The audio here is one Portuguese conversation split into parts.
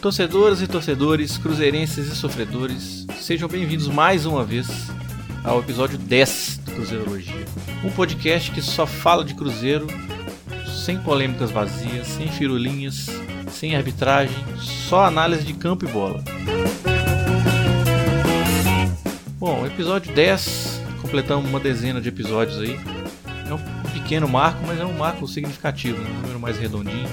Torcedoras e torcedores, cruzeirenses e sofredores, sejam bem-vindos mais uma vez ao episódio 10 do Cruzeirologia. Um podcast que só fala de Cruzeiro, sem polêmicas vazias, sem firulinhas, sem arbitragem, só análise de campo e bola. Bom, episódio 10, completamos uma dezena de episódios aí. É um pequeno marco, mas é um marco significativo, né? um número mais redondinho.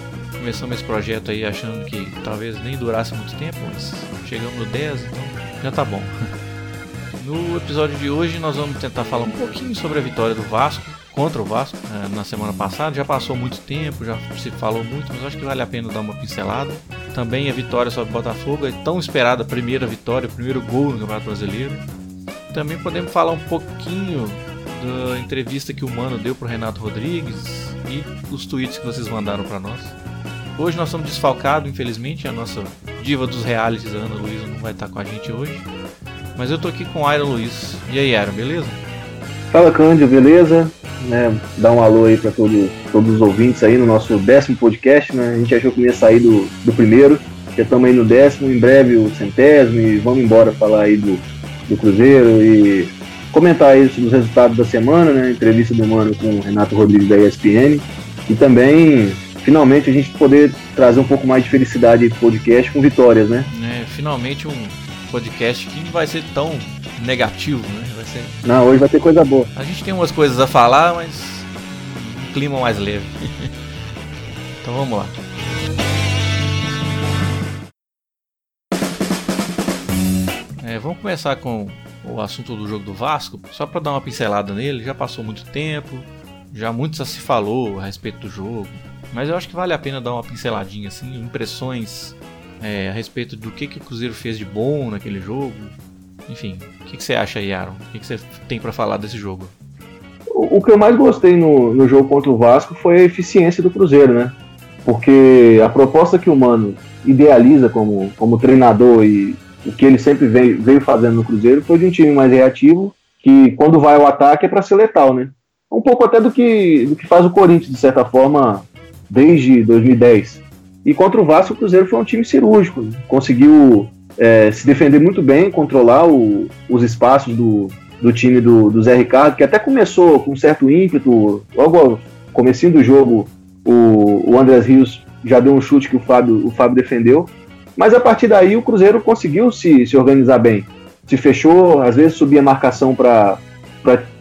Começamos esse projeto aí achando que talvez nem durasse muito tempo, mas chegamos no 10, então já tá bom. No episódio de hoje nós vamos tentar falar um pouquinho sobre a vitória do Vasco contra o Vasco eh, na semana passada. Já passou muito tempo, já se falou muito, mas acho que vale a pena dar uma pincelada. Também a vitória sobre o Botafogo, a tão esperada primeira vitória, o primeiro gol no Campeonato Brasileiro. Também podemos falar um pouquinho da entrevista que o Mano deu para Renato Rodrigues e os tweets que vocês mandaram para nós. Hoje nós somos desfalcados, infelizmente, a nossa diva dos realities, a Ana Luísa, não vai estar com a gente hoje. Mas eu tô aqui com o Iron Luiz. E aí, Iron, beleza? Fala, Cândido, beleza? Né, dá um alô aí para todo, todos os ouvintes aí no nosso décimo podcast, né? A gente achou que ia sair do, do primeiro, já estamos aí no décimo, em breve o centésimo, e vamos embora falar aí do, do Cruzeiro e comentar aí os resultados da semana, né? Entrevista do Mano com o Renato Rodrigues da ESPN. E também finalmente a gente poder trazer um pouco mais de felicidade pro podcast com vitórias, né? É, finalmente um podcast que não vai ser tão negativo, né? Vai ser... Não, hoje vai ter coisa boa. A gente tem umas coisas a falar, mas um clima mais leve. então vamos lá. É, vamos começar com o assunto do jogo do Vasco, só para dar uma pincelada nele. Já passou muito tempo, já muito se falou a respeito do jogo, mas eu acho que vale a pena dar uma pinceladinha, assim, impressões é, a respeito do que, que o Cruzeiro fez de bom naquele jogo. Enfim, o que, que você acha aí, Aaron? O que, que você tem para falar desse jogo? O, o, que eu mais gostei no, no jogo contra o Vasco foi a eficiência do Cruzeiro, né? Porque a proposta que o Mano idealiza como, como treinador e o que ele sempre veio, veio fazendo no Cruzeiro foi de um time mais reativo, que quando vai ao ataque é para ser letal, né? Um pouco até do que, do que faz o Corinthians, de certa forma, desde 2010. E contra o Vasco, o Cruzeiro foi um time cirúrgico, conseguiu é, se defender muito bem, controlar o, os espaços do, do time do, do, Zé Ricardo, que até começou com um certo ímpeto, logo ao comecinho do jogo, o, o Andrés Rios já deu um chute que o Fábio, o Fábio defendeu, mas a partir daí o Cruzeiro conseguiu se, se organizar bem, se fechou, às vezes subia a marcação para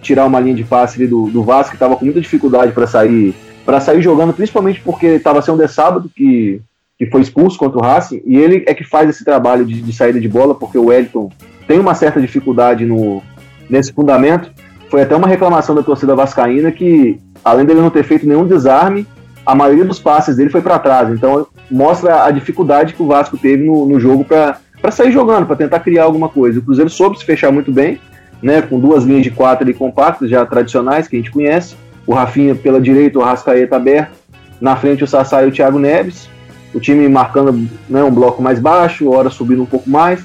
tirar uma linha de passe do, do Vasco, que estava com muita dificuldade para sair para sair jogando, principalmente porque estava sendo de sábado, que, que foi expulso contra o Racing, e ele é que faz esse trabalho de, de saída de bola, porque o Wellington tem uma certa dificuldade no, nesse fundamento. Foi até uma reclamação da torcida vascaína que, além dele não ter feito nenhum desarme, a maioria dos passes dele foi para trás. Então mostra a dificuldade que o Vasco teve no, no jogo para sair jogando, para tentar criar alguma coisa. O Cruzeiro soube se fechar muito bem, né, com duas linhas de quatro ali compactas, já tradicionais, que a gente conhece o Rafinha pela direita, o Rascaeta aberto, na frente o Sassá e o Thiago Neves, o time marcando né, um bloco mais baixo, hora subindo um pouco mais,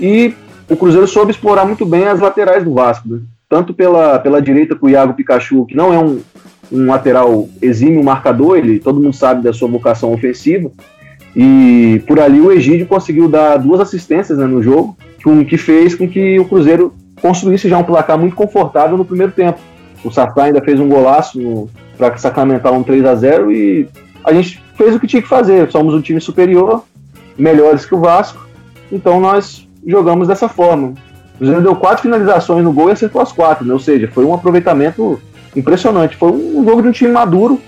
e o Cruzeiro soube explorar muito bem as laterais do Vasco, né? tanto pela, pela direita com o Iago Pikachu, que não é um, um lateral exímio marcador, ele todo mundo sabe da sua vocação ofensiva, e por ali o Egídio conseguiu dar duas assistências né, no jogo, que, que fez com que o Cruzeiro construísse já um placar muito confortável no primeiro tempo. O Sassá ainda fez um golaço para sacramentar um 3 a 0 e a gente fez o que tinha que fazer. Somos um time superior, melhores que o Vasco, então nós jogamos dessa forma. O Cruzeiro deu quatro finalizações no gol e acertou as quatro, né? ou seja, foi um aproveitamento impressionante. Foi um jogo de um time maduro,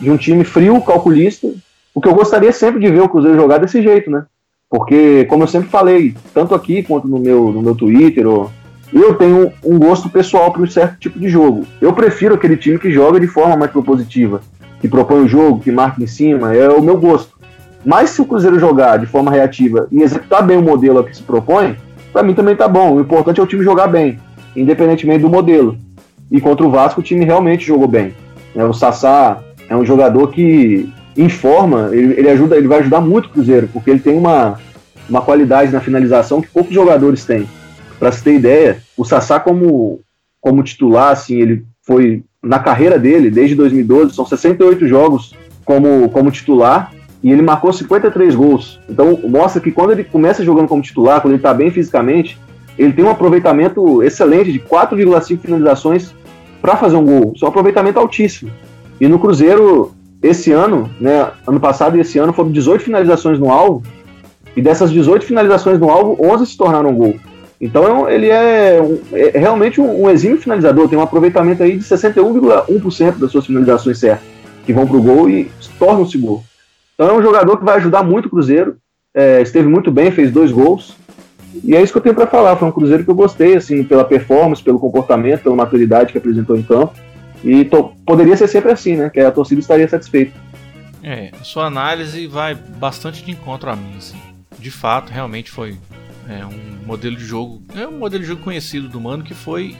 de um time frio, calculista. O que eu gostaria sempre de ver o Cruzeiro jogar desse jeito, né? Porque, como eu sempre falei, tanto aqui quanto no meu, no meu Twitter ou eu tenho um gosto pessoal para um certo tipo de jogo. Eu prefiro aquele time que joga de forma mais propositiva, que propõe o jogo, que marca em cima, é o meu gosto. Mas se o Cruzeiro jogar de forma reativa e executar bem o modelo que se propõe, para mim também tá bom. O importante é o time jogar bem, independentemente do modelo. E contra o Vasco o time realmente jogou bem. É, o Sassá é um jogador que informa, ele, ele, ajuda, ele vai ajudar muito o Cruzeiro, porque ele tem uma, uma qualidade na finalização que poucos jogadores têm. Para se ter ideia, o Sassá como, como titular, assim, ele foi na carreira dele, desde 2012, são 68 jogos como, como titular, e ele marcou 53 gols. Então mostra que quando ele começa jogando como titular, quando ele está bem fisicamente, ele tem um aproveitamento excelente de 4,5 finalizações para fazer um gol. Isso é um aproveitamento altíssimo. E no Cruzeiro, esse ano, né, ano passado e esse ano, foram 18 finalizações no alvo, e dessas 18 finalizações no alvo, 11 se tornaram gol. Então ele é, um, é realmente um, um, exímio finalizador, tem um aproveitamento aí de 61,1% das suas finalizações certas, que vão para o gol e tornam-se gol. Então é um jogador que vai ajudar muito o Cruzeiro, é, esteve muito bem, fez dois gols, e é isso que eu tenho para falar. Foi um Cruzeiro que eu gostei, assim, pela performance, pelo comportamento, pela maturidade que apresentou em campo. E poderia ser sempre assim, né? Que a torcida estaria satisfeita. É, a sua análise vai bastante de encontro a mim, assim. De fato, realmente foi é, um modelo de jogo. É um modelo de jogo conhecido do Mano que foi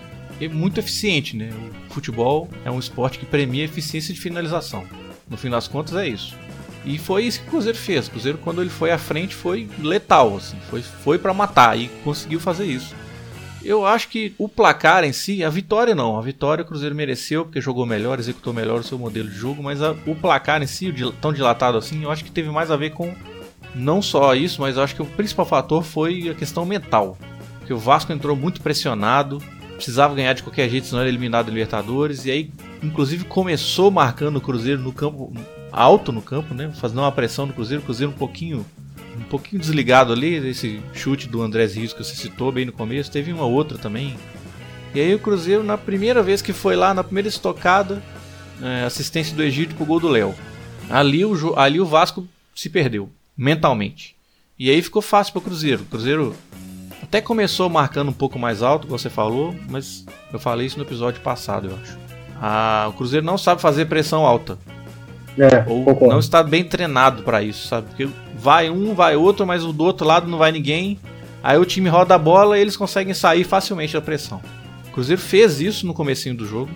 muito eficiente, né? O futebol é um esporte que premia eficiência de finalização. No fim das contas é isso. E foi isso que o Cruzeiro fez. O Cruzeiro, quando ele foi à frente, foi letal, assim, foi, foi para matar e conseguiu fazer isso. Eu acho que o placar em si, a vitória não. A vitória o Cruzeiro mereceu porque jogou melhor, executou melhor o seu modelo de jogo, mas a, o placar em si, tão dilatado assim, eu acho que teve mais a ver com não só isso, mas eu acho que o principal fator foi a questão mental. Porque o Vasco entrou muito pressionado, precisava ganhar de qualquer jeito, senão era eliminado da Libertadores, e aí, inclusive, começou marcando o Cruzeiro no campo alto no campo, né? Fazendo uma pressão no Cruzeiro, o Cruzeiro um pouquinho um pouquinho desligado ali, esse chute do Andrés Rios que você citou bem no começo, teve uma outra também. E aí o Cruzeiro, na primeira vez que foi lá, na primeira estocada, é, assistência do Egito pro gol do Léo. Ali o, ali o Vasco se perdeu, mentalmente. E aí ficou fácil pro Cruzeiro. O Cruzeiro até começou marcando um pouco mais alto, como você falou, mas eu falei isso no episódio passado, eu acho. Ah, o Cruzeiro não sabe fazer pressão alta. É, Ou concordo. não está bem treinado para isso, sabe? Porque vai um, vai outro, mas do outro lado não vai ninguém. Aí o time roda a bola e eles conseguem sair facilmente da pressão. O Cruzeiro fez isso no comecinho do jogo,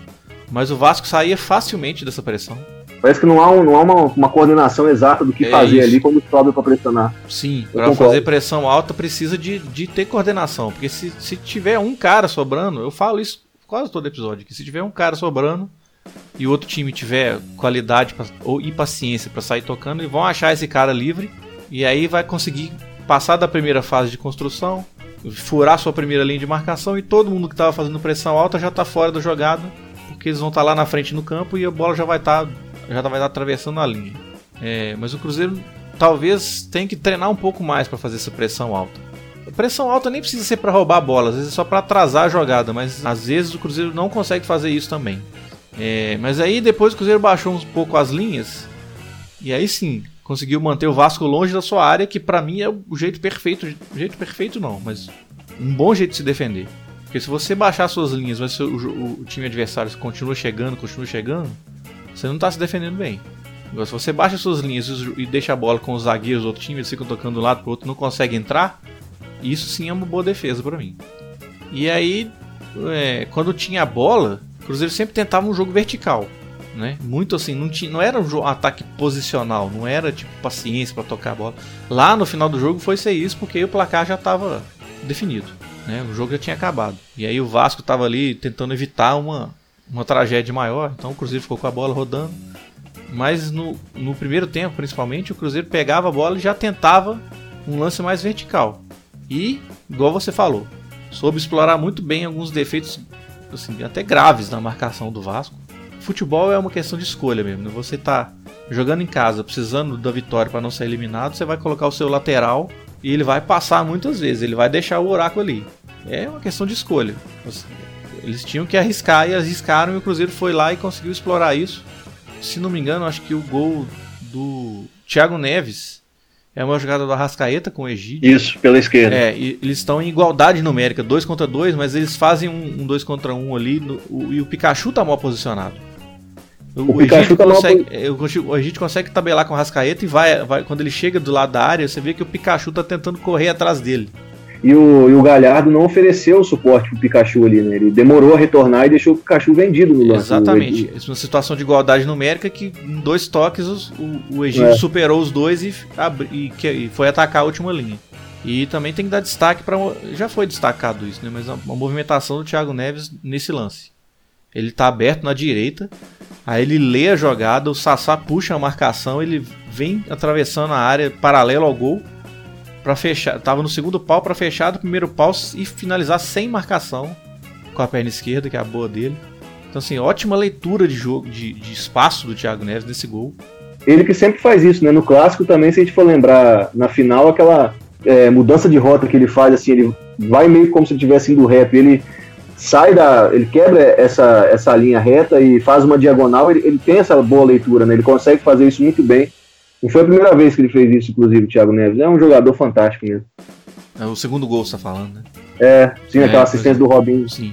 mas o Vasco saía facilmente dessa pressão. Parece que não há, um, não há uma, uma, coordenação exata do que é fazer isso. ali quando sobe para pressionar. Sim, para fazer pressão alta precisa de, de ter coordenação. Porque se, se tiver um cara sobrando, eu falo isso quase todo episódio, que se tiver um cara sobrando, e outro time tiver qualidade pra, ou, e paciência para sair tocando, eles vão achar esse cara livre e aí vai conseguir passar da primeira fase de construção, furar sua primeira linha de marcação e todo mundo que estava fazendo pressão alta já está fora da jogada, porque eles vão estar tá lá na frente no campo e a bola já vai estar tá, já estar tá atravessando a linha. É, mas o Cruzeiro talvez tenha que treinar um pouco mais para fazer essa pressão alta. A pressão alta nem precisa ser para roubar a bola, às vezes é só para atrasar a jogada, mas às vezes o Cruzeiro não consegue fazer isso também. É, mas aí depois o Cruzeiro baixou um pouco as linhas. E aí sim, conseguiu manter o Vasco longe da sua área, que para mim é o jeito perfeito. O jeito perfeito não, mas um bom jeito de se defender. Porque se você baixar suas linhas, mas o, o, o time adversário continua chegando, continua chegando, você não tá se defendendo bem. Agora, se você baixa suas linhas e deixa a bola com os zagueiros do outro time, eles ficam tocando de um lado pro outro, não consegue entrar, isso sim é uma boa defesa para mim. E aí, é, quando tinha a bola, Cruzeiro sempre tentava um jogo vertical. Né? Muito assim, não, tinha, não era um ataque posicional, não era tipo paciência para tocar a bola. Lá no final do jogo foi ser isso porque o placar já estava definido, né? O jogo já tinha acabado. E aí o Vasco estava ali tentando evitar uma, uma tragédia maior, então o Cruzeiro ficou com a bola rodando. Mas no, no primeiro tempo, principalmente, o Cruzeiro pegava a bola e já tentava um lance mais vertical. E, igual você falou, soube explorar muito bem alguns defeitos assim, até graves na marcação do Vasco. Futebol é uma questão de escolha mesmo. Né? Você tá jogando em casa, precisando da vitória para não ser eliminado, você vai colocar o seu lateral e ele vai passar muitas vezes, ele vai deixar o buraco ali. É uma questão de escolha. Eles tinham que arriscar e arriscaram e o Cruzeiro foi lá e conseguiu explorar isso. Se não me engano, acho que o gol do Thiago Neves é uma jogada do Arrascaeta com o Egídio. Isso, pela esquerda. É, eles estão em igualdade numérica, 2 contra 2, mas eles fazem um 2 um contra 1 um ali no, o, e o Pikachu tá mal posicionado. O, o, Egídio tá consegue, mal... O Egídio consegue tabelar com o Arrascaeta e vai, vai, quando ele chega do lado da área, você vê que o Pikachu tá tentando correr atrás dele. E o, e o Galhardo não ofereceu o suporte pro Pikachu ali, né? Ele demorou a retornar e deixou o Pikachu vendido no lance. Exatamente. Isso é uma situação de igualdade numérica que em dois toques o, o Egito é. superou os dois e, e, e, foi atacar a última linha. E também tem que dar destaque para. Já foi destacado isso, né? Mas a, a movimentação do Thiago Neves nesse lance. ele tá aberto na direita, aí ele lê a jogada, o Sassá puxa a marcação, ele vem atravessando a área paralelo ao gol para fechar, tava no segundo pau para fechar do primeiro pau e finalizar sem marcação com a perna esquerda, que é a boa dele. Então assim, ótima leitura de jogo, de, de espaço do Thiago Neves nesse gol. Ele que sempre faz isso, né? No clássico também, se a gente for lembrar na final, aquela é, mudança de rota que ele faz, assim, ele vai meio como se estivesse indo rap, ele sai da. ele quebra essa, essa linha reta e faz uma diagonal, ele, ele tem essa boa leitura, né? Ele consegue fazer isso muito bem. Não foi a primeira vez que ele fez isso, inclusive, o Thiago Neves. É um jogador fantástico mesmo. É o segundo gol você tá falando, né? É, sim, é, aquela assistência do Robinho. Sim.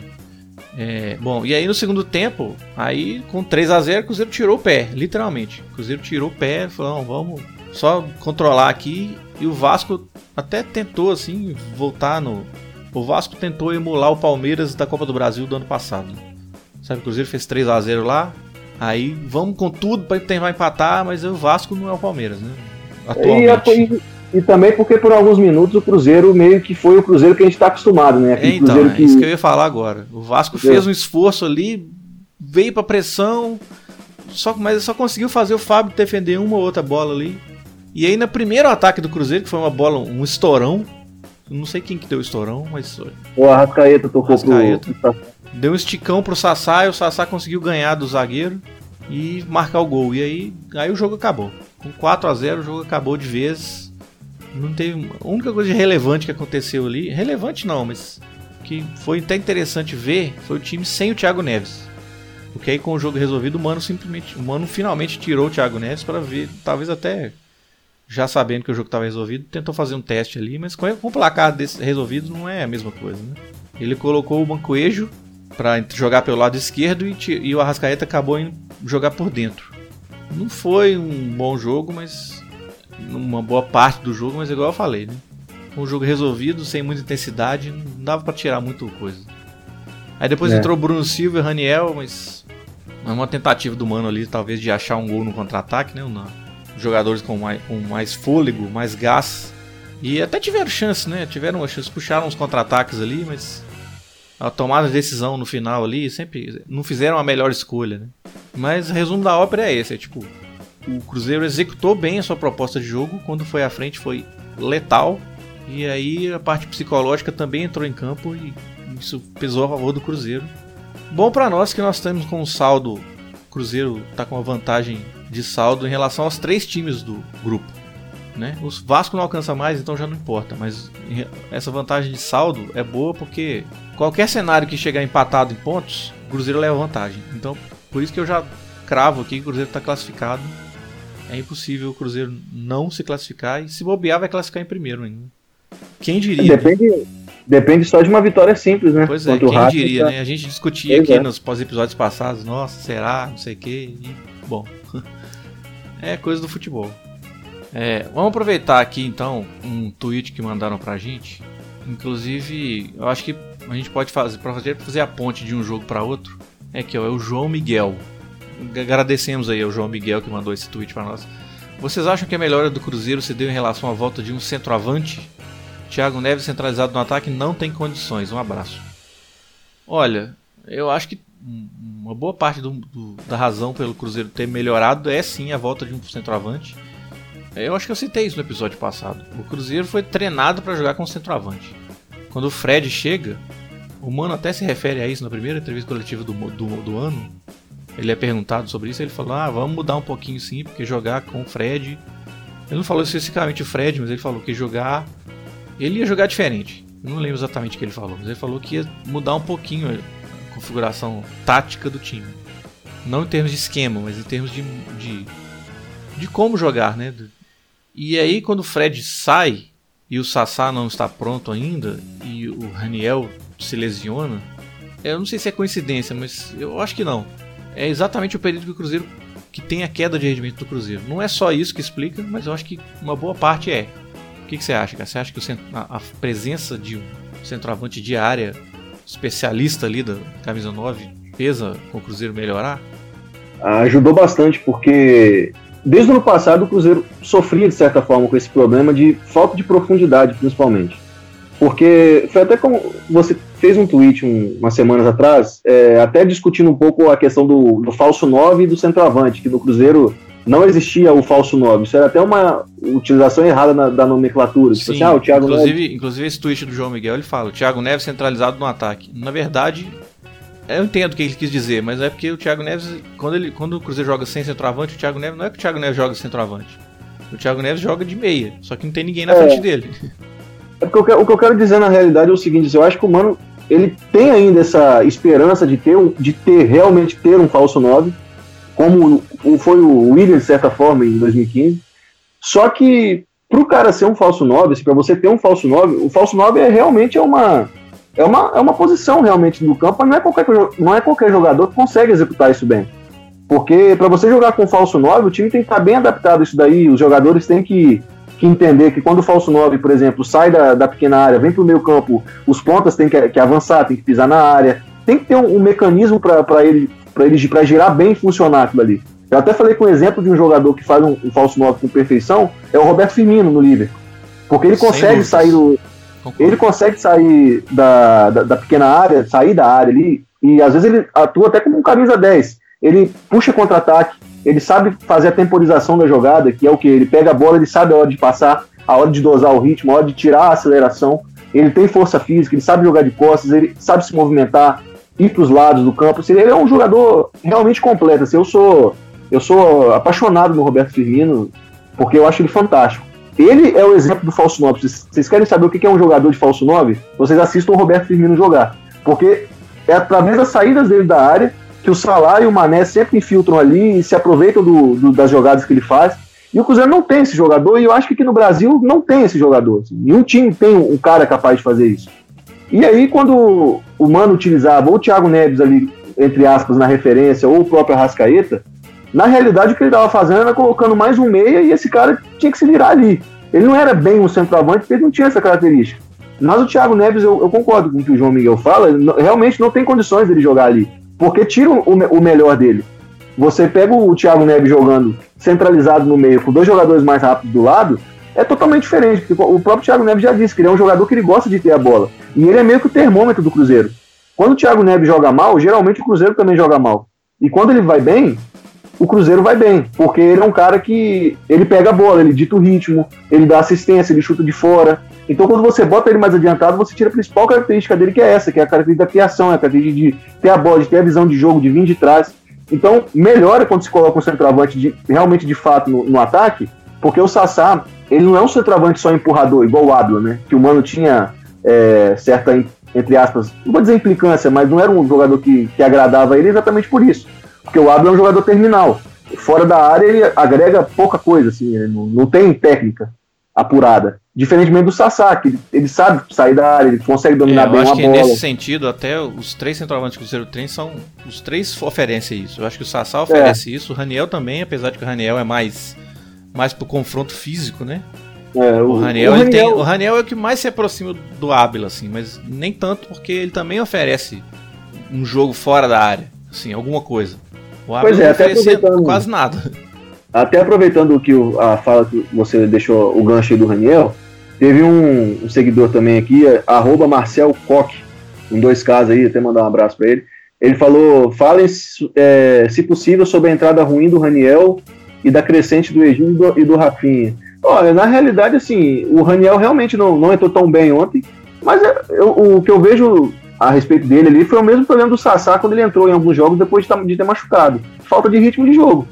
É, bom, e aí no segundo tempo, aí com 3 a 0 o Cruzeiro tirou o pé, literalmente. O Cruzeiro tirou o pé, falou, não, vamos só controlar aqui. E o Vasco até tentou, assim, voltar no. O Vasco tentou emular o Palmeiras da Copa do Brasil do ano passado. Sabe, o Cruzeiro fez 3 a 0 lá. Aí vamos com tudo para tentar empatar, mas o Vasco não é o Palmeiras, né? Atualmente. E, e também porque por alguns minutos o Cruzeiro meio que foi o Cruzeiro que a gente está acostumado, né? Aquele é, então, Cruzeiro é que... isso que eu ia falar agora. O Vasco fez um esforço ali, veio para pressão, só, mas só conseguiu fazer o Fábio defender uma ou outra bola ali. E aí no primeiro ataque do Cruzeiro, que foi uma bola, um estourão, não sei quem que deu o estourão, mas... O Arrascaeta tocou Arrascaeta. pro... Deu um esticão pro Sassá e o Sassá conseguiu ganhar do zagueiro e marcar o gol. E aí, aí o jogo acabou. Com 4 a 0 o jogo acabou de vez não teve. A única coisa relevante que aconteceu ali. Relevante não, mas. Que foi até interessante ver foi o time sem o Thiago Neves. Porque aí com o jogo resolvido, o Mano simplesmente. O Mano finalmente tirou o Thiago Neves para ver. Talvez até. Já sabendo que o jogo estava resolvido, tentou fazer um teste ali, mas com, o placar desse resolvido não é a mesma coisa, né? Ele colocou o Mancoejo para jogar pelo lado esquerdo e, e o Arrascaeta acabou indo jogar por dentro. Não foi um bom jogo, mas numa boa parte do jogo, mas igual eu falei, né? Um jogo resolvido, sem muita intensidade, não dava para tirar muito coisa. Aí depois é. entrou Bruno Silva e Raniel, mas é uma tentativa do Mano ali, talvez, de achar um gol no contra-ataque, né? Não. Jogadores com mais, com mais fôlego, mais gás. E até tiveram chance, né? Tiveram uma chance, puxaram uns contra-ataques ali, mas a tomada de decisão no final ali, sempre não fizeram a melhor escolha, né? Mas resumo da ópera é esse, é tipo, o Cruzeiro executou bem a sua proposta de jogo, quando foi à frente foi letal, e aí a parte psicológica também entrou em campo e isso pesou a favor do Cruzeiro. Bom para nós que nós temos com um saldo, o Cruzeiro está com uma vantagem de saldo em relação aos três times do grupo. Né? O Vasco não alcança mais, então já não importa, mas essa vantagem de saldo é boa porque qualquer cenário que chegar empatado em pontos, o Cruzeiro leva vantagem. Então, por isso que eu já cravo aqui que o Cruzeiro está classificado é impossível o Cruzeiro não se classificar e se bobear vai classificar em primeiro ainda. Quem diria? Depende, depende só de uma vitória simples, né? Pois é, quem diria, tá... né? A gente discutia pois aqui é. nos pós-episódios passados, nossa, será, não sei o quê. E, bom, é coisa do futebol. É, vamos aproveitar aqui então um tweet que mandaram pra gente. Inclusive, eu acho que a gente pode fazer para fazer, fazer a ponte de um jogo para outro. É que ó, é o João Miguel agradecemos aí ao João Miguel que mandou esse tweet para nós. Vocês acham que a melhora do Cruzeiro se deu em relação à volta de um centroavante? Thiago Neves centralizado no ataque não tem condições. Um abraço. Olha, eu acho que uma boa parte do, do, da razão pelo Cruzeiro ter melhorado é sim a volta de um centroavante. Eu acho que eu citei isso no episódio passado. O Cruzeiro foi treinado para jogar com centroavante. Quando o Fred chega, o Mano até se refere a isso na primeira entrevista coletiva do, do, do ano ele é perguntado sobre isso, ele falou: "Ah, vamos mudar um pouquinho sim, porque jogar com o Fred". Ele não falou especificamente o Fred, mas ele falou que jogar ele ia jogar diferente. Eu não lembro exatamente o que ele falou, mas ele falou que ia mudar um pouquinho configuração tática do time. Não em termos de esquema, mas em termos de, de, de como jogar, né? E aí quando o Fred sai e o Sassá não está pronto ainda e o Raniel se lesiona, eu não sei se é coincidência, mas eu acho que não é exatamente o período que o Cruzeiro que tem a queda de rendimento do Cruzeiro. Não é só isso que explica, mas eu acho que uma boa parte é. O que, que você acha, cara? Você acha que a, a, presença de um centroavante de área especialista ali da camisa 9 pesa com o Cruzeiro melhorar? Ajudou bastante, porque desde o ano passado o Cruzeiro sofria de certa forma com esse problema de falta de profundidade, principalmente. Porque foi até como você fez um tweet um, umas semanas atrás, é, até discutindo um pouco a questão do, do falso 9 e do centroavante, que no Cruzeiro não existia o falso 9. Isso era até uma utilização errada na, da nomenclatura. Tipo assim, Sim, assim, ah, o Thiago inclusive, Neves... inclusive esse tweet do João Miguel, ele fala, o Thiago Neves centralizado no ataque. Na verdade, eu entendo o que ele quis dizer, mas é porque o Thiago Neves, quando, ele, quando o Cruzeiro joga sem centroavante, o Thiago Neves não é que o Thiago Neves joga centroavante. O Thiago Neves joga de meia, só que não tem ninguém na é. frente dele. É porque o que eu quero dizer na realidade é o seguinte, eu acho que o Mano ele tem ainda essa esperança de ter, de ter realmente ter um falso 9, como foi o Williams, de certa forma, em 2015. Só que para o cara ser um falso 9, assim, para você ter um falso 9, o falso 9 é realmente é uma, é uma, é uma posição realmente no campo, mas não é, qualquer, não é qualquer jogador que consegue executar isso bem. Porque para você jogar com falso 9, o time tem que estar bem adaptado a isso daí, os jogadores têm que, que entender que quando o falso 9, por exemplo, sai da, da pequena área, vem para o meio campo, os pontas têm que, que, avançar, tem que pisar na área, tem que ter um, um mecanismo para ele, para ele pra girar bem e funcionar aquilo ali. Eu até falei com um exemplo de um jogador que faz um, um falso 9 com perfeição, é o Roberto Firmino no Liverpool. Porque ele consegue sair do. Ele consegue sair da, da, da, pequena área, sair da área ali, e às vezes ele atua até como um camisa 10. Ele puxa contra-ataque, ele sabe fazer a temporização da jogada, que é o que? Ele pega a bola, ele sabe a hora de passar, a hora de dosar o ritmo, a hora de tirar a aceleração. Ele tem força física, ele sabe jogar de costas, ele sabe se movimentar, ir para os lados do campo. Assim, ele é um jogador realmente completo. Assim, eu sou eu sou apaixonado no Roberto Firmino, porque eu acho ele fantástico. Ele é o exemplo do falso 9. Vocês querem saber o que é um jogador de falso 9? Vocês assistam o Roberto Firmino jogar. Porque é através das saídas dele da área que o Salah e o Mané sempre infiltram ali e se aproveitam do, do, das jogadas que ele faz. E o Cruzeiro não tem esse jogador, e eu acho que aqui no Brasil não tem esse jogador. Assim. Nenhum time tem um cara capaz de fazer isso. E aí, quando o Mano utilizava ou o Thiago Neves ali, entre aspas, na referência, ou o próprio Arrascaeta, na realidade, o que ele estava fazendo era colocando mais um meia e esse cara tinha que se virar ali. Ele não era bem um centroavante porque ele não tinha essa característica. Mas o Thiago Neves, eu, eu concordo com o que o João Miguel fala, realmente não tem condições dele jogar ali. Porque tira o, o melhor dele. Você pega o Thiago Neves jogando centralizado no meio, com dois jogadores mais rápidos do lado, é totalmente diferente. Porque o próprio Thiago Neves já disse que ele é um jogador que ele gosta de ter a bola. E ele é meio que o termômetro do Cruzeiro. Quando o Thiago Neves joga mal, geralmente o Cruzeiro também joga mal. E quando ele vai bem, o Cruzeiro vai bem, porque ele é um cara que ele pega a bola, ele dita o ritmo, ele dá assistência, ele chuta de fora. Então, quando você bota ele mais adiantado, você tira a principal característica dele, que é essa, que é a característica da criação, é a característica de ter a bola, de ter a visão de jogo, de vir de trás. Então, melhora quando se coloca um centroavante de, realmente de fato no, no, ataque, porque o Sassá, ele não é um centroavante só empurrador, igual o Abla, né? Que o Mano tinha é, certa, entre aspas, não vou dizer implicância, mas não era um jogador que, que agradava ele exatamente por isso porque o Abel é um jogador terminal. Fora da área, ele agrega pouca coisa, assim, não, não tem técnica apurada. Diferentemente do Sassá, que ele, ele, sabe sair da área, ele consegue dominar é, bem uma bola. Eu acho que nesse sentido, até os três centroavantes que o Cruzeiro tem são. Os três oferecem isso. Eu acho que o Sassá oferece é. isso, o Raniel também, apesar de que o Raniel é mais, mais pro confronto físico, né? É, o, o, Raniel, o, Raniel... Tem, o Raniel é o que mais se aproxima do Ábila, assim, mas nem tanto porque ele também oferece um jogo fora da área, assim, alguma coisa. O pois é, até aproveitando, quase nada. Até aproveitando que o, a fala que você deixou o gancho aí do Raniel, teve um, um seguidor também aqui, é, arroba Marcel Coque, em dois casos aí, até mandar um abraço para ele. Ele falou: falem, é, se possível, sobre a entrada ruim do Raniel e da crescente do Egídio e do, e do Rafinha. Olha, na realidade, assim, o Raniel realmente não, não entrou tão bem ontem, mas é, eu, o que eu vejo a respeito dele ali foi o mesmo problema do Sassá quando ele entrou em alguns jogos depois de, tá, ter machucado. Falta de ritmo de jogo.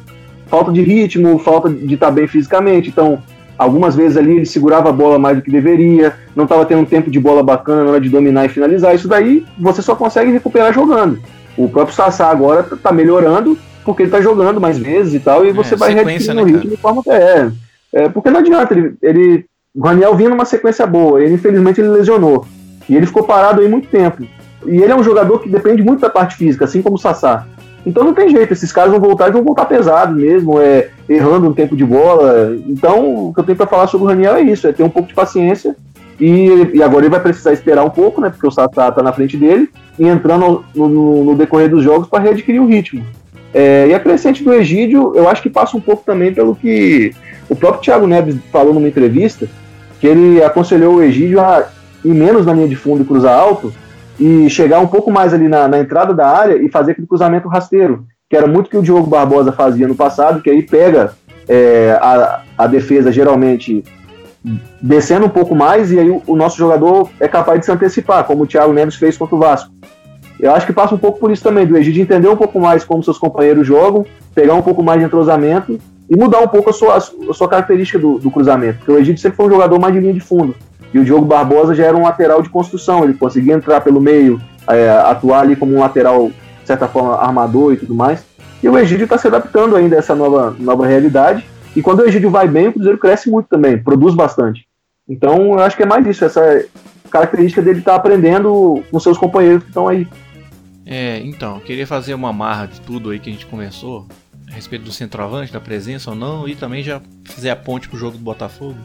Falta de ritmo, falta de estar tá bem fisicamente. Então, algumas vezes ali ele segurava a bola mais do que deveria, não estava tendo um tempo de bola bacana na hora de dominar e finalizar. Isso daí você só consegue recuperar jogando. O próprio Sassá agora está melhorando porque ele está jogando mais vezes e tal, e você é, vai readquirindo né, o ritmo de forma que é, é. Porque não adianta, ele, ele o Raniel vinha numa sequência boa, ele infelizmente ele lesionou. E ele ficou parado aí muito tempo. E ele é um jogador que depende muito da parte física, assim como o Sassá. Então não tem jeito, esses caras vão voltar e vão voltar pesado mesmo, é, errando um tempo de bola. Então, o que eu tenho para falar sobre o Raniel é isso, é ter um pouco de paciência. E, e agora ele vai precisar esperar um pouco, né? Porque o Sassá tá na frente dele, e entrando no, no, no decorrer dos jogos para readquirir o ritmo. É, e a crescente do Egídio, eu acho que passa um pouco também pelo que o próprio Thiago Neves falou numa entrevista, que ele aconselhou o Egídio a ir menos na linha de fundo e cruzar alto, e chegar um pouco mais ali na, na entrada da área e fazer aquele cruzamento rasteiro, que era muito que o Diogo Barbosa fazia no passado, que aí pega é, a, a defesa geralmente descendo um pouco mais e aí o, o, nosso jogador é capaz de se antecipar, como o Thiago Neves fez contra o Vasco. Eu acho que passa um pouco por isso também, do Egídio entender um pouco mais como seus companheiros jogam, pegar um pouco mais de entrosamento e mudar um pouco a sua, a sua característica do, do cruzamento. Porque o Egídio sempre foi um jogador mais de linha de fundo. E o Diogo Barbosa já era um lateral de construção, ele conseguia entrar pelo meio, é, atuar ali como um lateral, de certa forma, armador e tudo mais. E o Egídio está se adaptando ainda a essa nova, nova realidade. E quando o Egídio vai bem, o Cruzeiro cresce muito também, produz bastante. Então, eu acho que é mais isso, essa característica dele estar tá aprendendo com seus companheiros que estão aí. É, então, queria fazer uma marra de tudo aí que a gente começou, a respeito do centroavante, da presença ou não, e também já fazer a ponte pro jogo do Botafogo.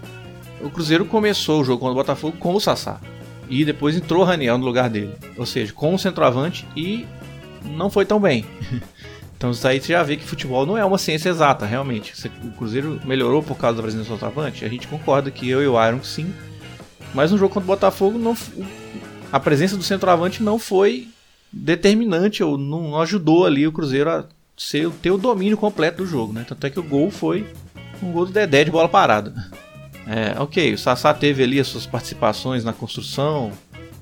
O Cruzeiro começou o jogo contra o Botafogo com o Sassá. E depois entrou o Raniel no lugar dele. Ou seja, com o centroavante e não foi tão bem. Então isso aí você já vê que futebol não é uma ciência exata, realmente. O Cruzeiro melhorou por causa da presença do centroavante? A gente concorda que eu e o Iron sim. Mas no jogo contra o Botafogo, não, a presença do centroavante não foi determinante ou não ajudou ali o Cruzeiro a ser, ter o domínio completo do jogo. Né? Tanto é que o gol foi um gol do Dedé de bola parada. É, ok, o Sassá teve ali as suas participações na construção,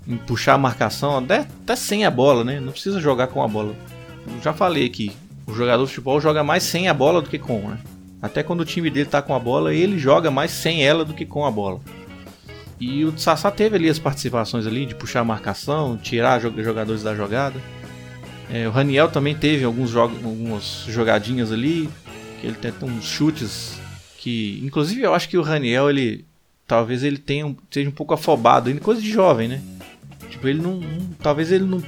em puxar a marcação, até, até sem a bola, né? Não precisa jogar com a bola. Eu já falei aqui, o jogador de futebol joga mais sem a bola do que com, né? Até quando o time dele tá com a bola, ele joga mais sem ela do que com a bola. E o Sassá teve ali as participações ali de puxar a marcação, tirar jogadores da jogada. É, o Raniel também teve alguns jog algumas jogadinhas ali, que ele tenta uns chutes que, inclusive, eu acho que o Raniel ele talvez ele tenha um, seja um pouco afobado, ainda coisa de jovem, né? Tipo, ele não, não talvez ele não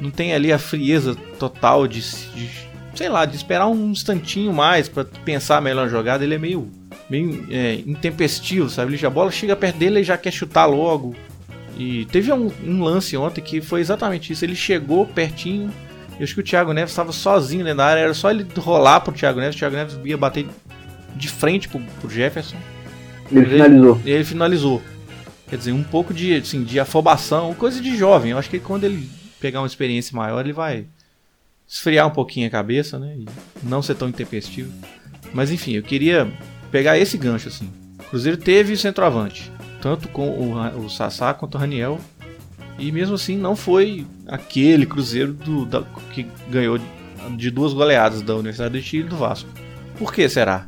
não tenha ali a frieza total de, de sei lá, de esperar um instantinho mais para pensar melhor a jogada, ele é meio, meio é, intempestivo, sabe? Ele, a bola chega perto dele e já quer chutar logo. E teve um, um, lance ontem que foi exatamente isso. Ele chegou pertinho. Eu acho que o Thiago Neves estava sozinho dentro da área. Era só ele rolar pro Thiago Neves. O Thiago Neves ia bater de frente pro, pro Jefferson. Ele, ele finalizou. Ele finalizou. Quer dizer, um pouco de, assim, de afobação, coisa de jovem. Eu acho que quando ele pegar uma experiência maior, ele vai esfriar um pouquinho a cabeça, né? E não ser tão intempestivo. Mas enfim, eu queria pegar esse gancho assim. O Cruzeiro teve centroavante, tanto com o, o Sassá quanto o Raniel. E mesmo assim não foi aquele Cruzeiro do, da, que ganhou de duas goleadas da Universidade de Chile e do Vasco. Por que será?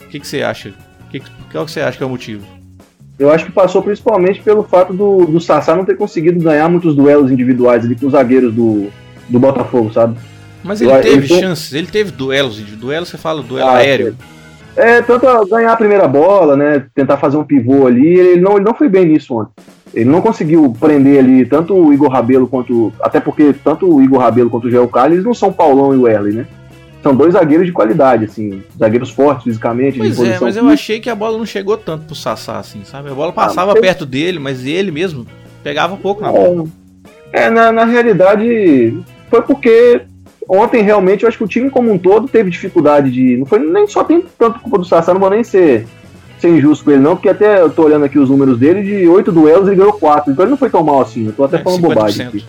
O que, que você acha? Que, qual que você acha que é o motivo? Eu acho que passou principalmente pelo fato do, do Sassá não ter conseguido ganhar muitos duelos individuais ali com os zagueiros do, do Botafogo, sabe? Mas ele eu, teve ele chances, ele teve duelos, duelo você fala duelo ah, aéreo. É, tanto ganhar a primeira bola, né? Tentar fazer um pivô ali, ele não, ele não foi bem nisso ontem. Ele não conseguiu prender ali tanto o Igor Rabelo quanto. Até porque tanto o Igor Rabelo quanto o Carlos, eles não são Paulão e o Erle, né? São dois zagueiros de qualidade, assim, zagueiros fortes fisicamente. Pois é, mas eu achei que a bola não chegou tanto pro Sassá, assim, sabe? A bola passava ah, perto dele, mas ele mesmo pegava pouco na bola. É, é na, na realidade, foi porque ontem realmente eu acho que o time como um todo teve dificuldade de. Não foi nem só tem tanto culpa do Sassá, não vou nem ser, ser injusto com ele, não, porque até eu tô olhando aqui os números dele, de oito duelos ele ganhou quatro. Então ele não foi tão mal assim. Eu tô até é, falando 50%. bobagem aqui.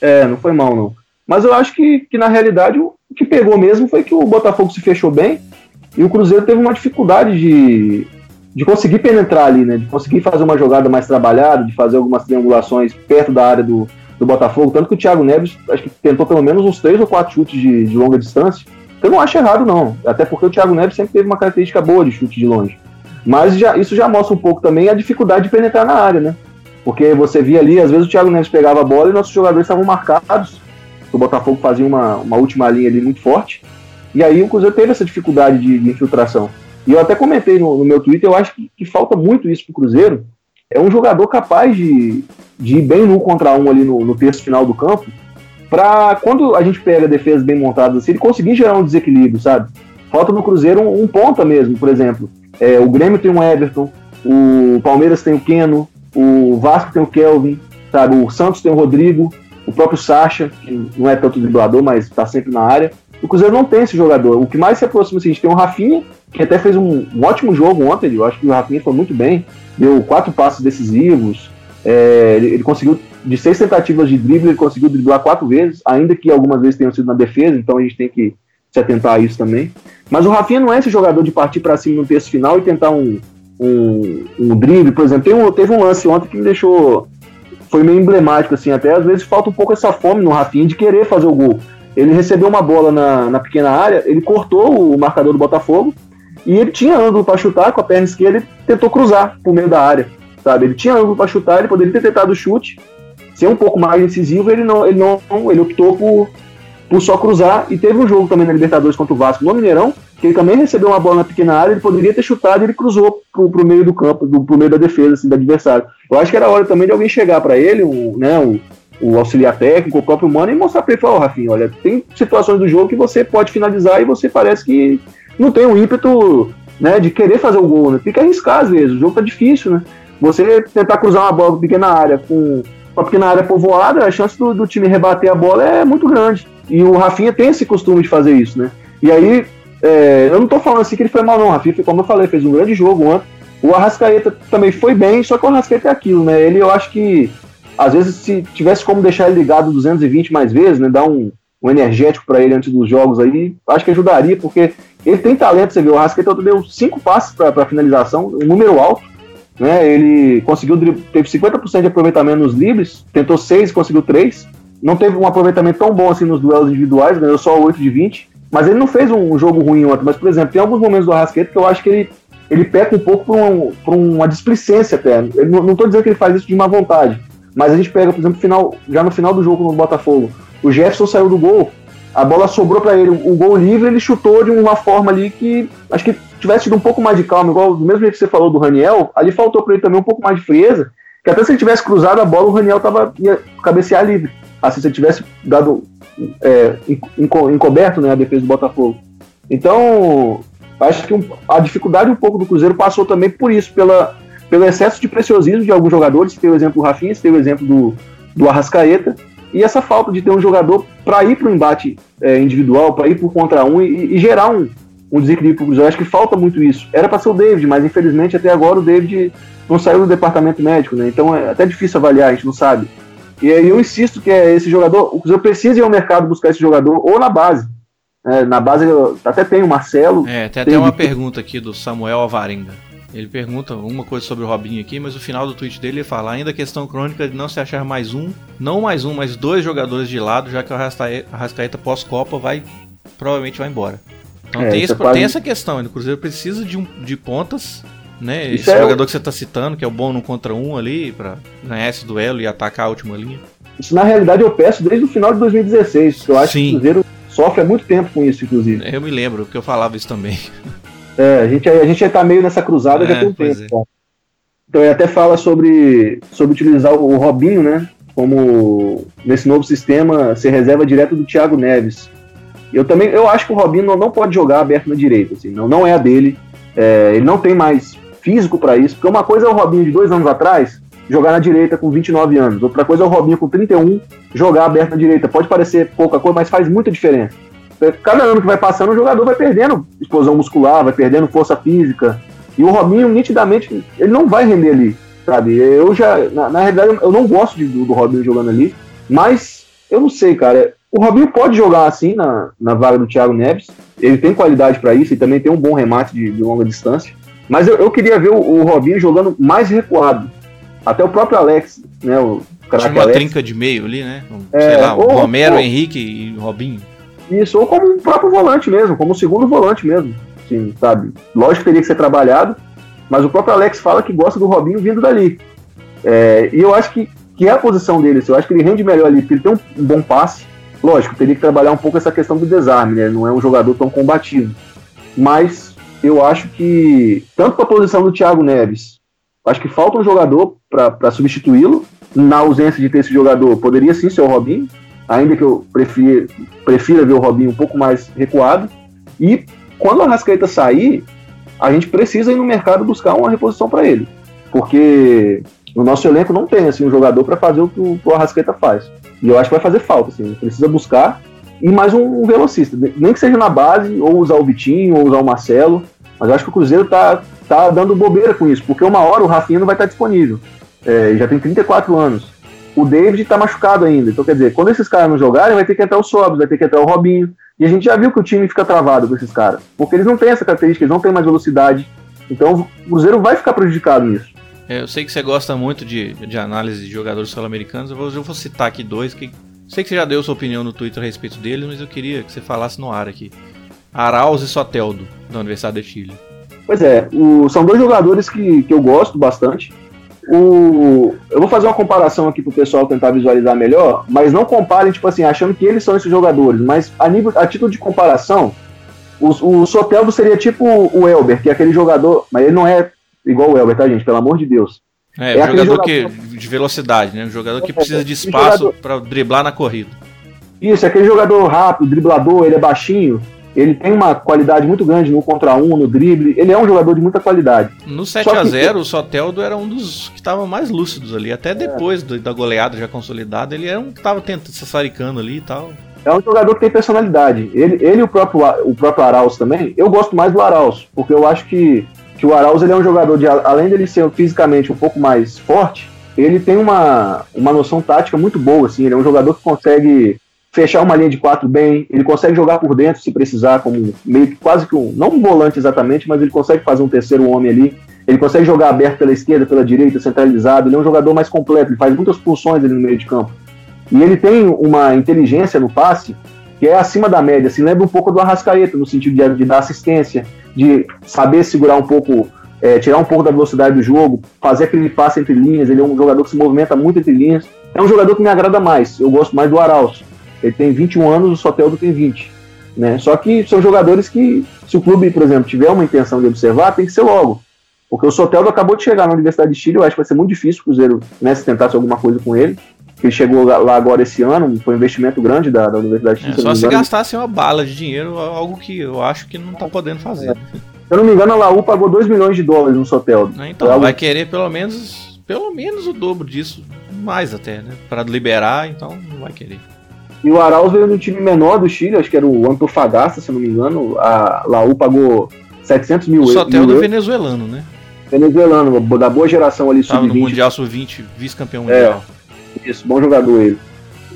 É, não foi mal, não. Mas eu acho que, que na realidade o que pegou mesmo foi que o Botafogo se fechou bem e o Cruzeiro teve uma dificuldade de, de conseguir penetrar ali, né? De conseguir fazer uma jogada mais trabalhada, de fazer algumas triangulações perto da área do, do Botafogo, tanto que o Thiago Neves acho que tentou pelo menos uns três ou quatro chutes de, de longa distância. Eu não acho errado, não. Até porque o Thiago Neves sempre teve uma característica boa de chute de longe. Mas já, isso já mostra um pouco também a dificuldade de penetrar na área, né? Porque você via ali, às vezes o Thiago Neves pegava a bola e nossos jogadores estavam marcados. O Botafogo fazia uma, uma última linha ali muito forte. E aí o Cruzeiro teve essa dificuldade de, de infiltração. E eu até comentei no, no meu Twitter, eu acho que, que falta muito isso pro Cruzeiro, é um jogador capaz de, de ir bem no contra um ali no, no terço final do campo, para quando a gente pega defesas bem montadas assim, ele conseguir gerar um desequilíbrio, sabe? Falta no Cruzeiro um, um ponta mesmo, por exemplo. É, o Grêmio tem um Everton, o Palmeiras tem o Keno, o Vasco tem o Kelvin, sabe? O Santos tem o Rodrigo, o próprio Sacha, que não é tanto driblador, mas está sempre na área. O Cruzeiro não tem esse jogador. O que mais se aproxima, assim, a gente tem o Rafinha, que até fez um, um ótimo jogo ontem, eu acho que o Rafinha foi muito bem, deu quatro passos decisivos, é, ele, ele, conseguiu de seis tentativas de drible, ele conseguiu driblar quatro vezes, ainda que algumas vezes tenham sido na defesa, então a gente tem que se atentar a isso também. Mas o Rafinha não é esse jogador de partir para cima no terço final e tentar um, um, um drible, por exemplo. Um, teve um lance ontem que me deixou. Foi meio emblemático, assim, até às vezes falta um pouco essa fome no Rafinha de querer fazer o gol. Ele recebeu uma bola na, na pequena área, ele cortou o marcador do Botafogo e ele tinha ângulo para chutar com a perna esquerda e tentou cruzar por meio da área, sabe? Ele tinha ângulo para chutar, ele poderia ter tentado o chute, ser um pouco mais incisivo, ele não, ele não, ele optou por, por só cruzar e teve um jogo também na Libertadores contra o Vasco no Mineirão, que ele também recebeu uma bola na pequena área, ele poderia ter chutado ele cruzou pro, pro meio do campo, do, pro meio da defesa, assim, do adversário. Eu acho que era hora também de alguém chegar para ele, o, né, o, o, auxiliar técnico, o próprio Mano, e mostrar para ele, falar, oh, Rafinha, olha, tem situações do jogo que você pode finalizar e você parece que não tem o um ímpeto né, de querer fazer o gol, né? Tem que arriscar às vezes, o jogo tá difícil, né? Você tentar cruzar uma bola pequena área com uma pequena área povoada, a chance do, do time rebater a bola é muito grande. E o Rafinha tem esse costume de fazer isso, né? E aí, é, eu não tô falando assim que ele foi mal, não. O Rafinha, como eu falei, fez um grande jogo ontem. O Arrascaeta também foi bem, só que o Arrascaeta é aquilo, né? Ele, eu acho que, às vezes, se tivesse como deixar ele ligado 220 mais vezes, né? Dar um, um energético para ele antes dos jogos aí, acho que ajudaria, porque ele tem talento, você viu, o Arrascaeta deu cinco passes para finalização, um número alto, né? Ele conseguiu, teve 50% de aproveitamento nos livres, tentou seis, conseguiu três não teve um aproveitamento tão bom assim nos duelos individuais, ganhou só 8 de 20, mas ele não fez um jogo ruim ontem. Mas, por exemplo, tem alguns momentos do Arrasqueta que eu acho que ele, ele peca um pouco por, um, por uma displicência até. Eu não estou dizendo que ele faz isso de má vontade, mas a gente pega, por exemplo, final, já no final do jogo no Botafogo, o Jefferson saiu do gol, a bola sobrou para ele, o gol livre ele chutou de uma forma ali que acho que tivesse tido um pouco mais de calma, igual do mesmo jeito que você falou do Raniel, ali faltou para ele também um pouco mais de frieza, que até se ele tivesse cruzado a bola, o Raniel tava, ia cabecear livre assim, se ele tivesse dado é, encoberto né, a defesa do Botafogo. Então, acho que a dificuldade um pouco do Cruzeiro passou também por isso, pela, pelo excesso de preciosismo de alguns jogadores. Você tem o exemplo do Rafinha, você tem o exemplo do, do Arrascaeta, e essa falta de ter um jogador para ir para o embate é, individual, para ir por contra um e, e gerar um, um desequilíbrio para o Cruzeiro. Acho que falta muito isso. Era para ser o David, mas infelizmente até agora o David não saiu do departamento médico, né? Então é até difícil avaliar, a gente não sabe. E aí eu insisto que é esse jogador, o Cruzeiro precisa ir ao mercado buscar esse jogador ou na base. É, na base até tem o Marcelo. É, tem até uma pergunta aqui do Samuel Avarenga. Ele pergunta uma coisa sobre o Robinho aqui, mas o final do tweet dele ele fala ainda questão crônica de não se achar mais um, não mais um, mas dois jogadores de lado, já que o Arrascaeta pós-Copa vai provavelmente vai embora. Então é, tem, esse, tem essa questão, o Cruzeiro precisa de, um, de pontas né? Isso esse é jogador o... que você está citando, que é o bom no contra um ali, para ganhar esse duelo e atacar a última linha. Isso na realidade eu peço desde o final de 2016, porque eu acho Sim. que o Cruzeiro sofre há muito tempo com isso, inclusive. Eu me lembro que eu falava isso também. É, a gente, a gente já tá meio nessa cruzada é, já tem um tempo. É. Então ele até fala sobre, sobre utilizar o Robinho, né? Como nesse novo sistema ser reserva direto do Thiago Neves. Eu também eu acho que o Robinho não, não pode jogar aberto na direita, assim, não, não é a dele. É, ele não tem mais físico para isso, porque uma coisa é o Robinho de dois anos atrás jogar na direita com 29 anos, outra coisa é o Robinho com 31 jogar aberto na direita. Pode parecer pouca coisa, mas faz muita diferença. Cada ano que vai passando, o jogador vai perdendo explosão muscular, vai perdendo força física. E o Robinho, nitidamente, ele não vai render ali, sabe? Eu já, na, na realidade, eu não gosto de, do, do Robinho jogando ali, mas eu não sei, cara. O Robinho pode jogar assim na, na vaga do Thiago Neves. Ele tem qualidade para isso e também tem um bom remate de, de longa distância. Mas eu, eu queria ver o, o, Robinho jogando mais recuado. Até o próprio Alex, né? O Tinha uma Alex. trinca de meio ali, né? É, Sei lá, o Romero, ou, Henrique e Robinho. Isso, ou como o próprio volante mesmo, como o segundo volante mesmo. Sim, sabe? Lógico que teria que ser trabalhado, mas o próprio Alex fala que gosta do Robinho vindo dali. É, e eu acho que, que é a posição dele. Eu acho que ele rende melhor ali, porque ele tem um, bom passe. Lógico, teria que trabalhar um pouco essa questão do desarme, né? Não é um jogador tão combativo. Mas eu acho que, tanto para a posição do Thiago Neves, acho que falta um jogador para substituí-lo. Na ausência de ter esse jogador, poderia sim ser o Robinho, ainda que eu prefira, prefira ver o Robinho um pouco mais recuado. E quando o Arrascaeta sair, a gente precisa ir no mercado buscar uma reposição para ele. Porque no nosso elenco não tem assim, um jogador para fazer o que o Arrascaeta faz. E eu acho que vai fazer falta. Assim, precisa buscar e mais um, velocista. Nem que seja na base, ou usar o Vitinho, ou usar o Marcelo. Mas eu acho que o Cruzeiro tá, tá dando bobeira com isso, porque uma hora o Rafinha não vai estar disponível. É, já tem 34 anos. O David tá machucado ainda. Então, quer dizer, quando esses caras não jogarem, vai ter que entrar o Sobs, vai ter que entrar o Robinho. E a gente já viu que o time fica travado com esses caras. Porque eles não têm essa característica, eles não têm mais velocidade. Então o Cruzeiro vai ficar prejudicado nisso. É, eu sei que você gosta muito de, de análise de jogadores sul-americanos. Eu vou, eu vou citar aqui dois que. Sei que você já deu sua opinião no Twitter a respeito deles, mas eu queria que você falasse no ar aqui. Arauz e Soteldo, da Universidade de Chile. Pois é, o, são dois jogadores que, que eu gosto bastante. O, eu vou fazer uma comparação aqui para o pessoal tentar visualizar melhor, mas não comparem, tipo assim, achando que eles são esses jogadores, mas a, nível, a título de comparação, o, o Soteldo seria tipo o Elber, que é aquele jogador, mas ele não é igual o Elber, tá, gente? Pelo amor de Deus. É, é jogador, jogador que, de velocidade, né? Um jogador que é, precisa de espaço para driblar na corrida. Isso, é aquele jogador rápido, driblador, ele é baixinho, ele tem uma qualidade muito grande no contra um, no drible. Ele é um jogador de muita qualidade. No 7 a 0 o Soteldo era um dos que estava mais lúcidos ali. Até depois é. da goleada já consolidada, ele era um que estava tentando se saricando ali e tal. É um jogador que tem personalidade. Ele, ele e o próprio, o próprio Arauz também. Eu gosto mais do Arauz, porque eu acho que, que o Arauz ele é um jogador de, além dele ser fisicamente um pouco mais forte, ele tem uma, uma noção tática muito boa. Assim. Ele é um jogador que consegue fechar uma linha de quatro bem, ele consegue jogar por dentro se precisar, como meio que quase que um, não um volante exatamente, mas ele consegue fazer um terceiro homem ali. Ele consegue jogar aberto pela esquerda, pela direita, centralizado. Ele é um jogador mais completo, ele faz muitas funções ali no meio de campo. E ele tem uma inteligência no passe que é acima da média, se lembra um pouco do Arrascaeta, no sentido de, de dar assistência, de saber segurar um pouco, é, tirar um pouco da velocidade do jogo, fazer aquele passe entre linhas. Ele é um jogador que se movimenta muito entre linhas. É um jogador que me agrada mais. Eu gosto mais do Arauz. Ele tem 21 anos, o Soteldo tem 20. Né? Só que são jogadores que, se o clube, por exemplo, tiver uma intenção de observar, tem que ser logo. Porque o Soteldo acabou de chegar na Universidade de Chile, eu acho que vai ser muito difícil o Cruzeiro né, se tentasse alguma coisa com ele. Ele chegou lá agora esse ano, foi um investimento grande da, da Universidade de Chile. É, só se gastasse uma bala de dinheiro, algo que eu acho que não está podendo fazer. Se eu não me engano, a Laú pagou 2 milhões de dólares no Soteldo. Então, algo... vai querer pelo menos, pelo menos o dobro disso, mais até, né? Para liberar, então não vai querer. E o Arauz veio num time menor do Chile, acho que era o Antofagasta, se não me engano. A Laú pagou 700 mil euros. Só tem o do venezuelano, né? Venezuelano, da boa geração ali, sub-20. no Mundial Sub-20, vice-campeão mundial. É, isso, bom jogador ele.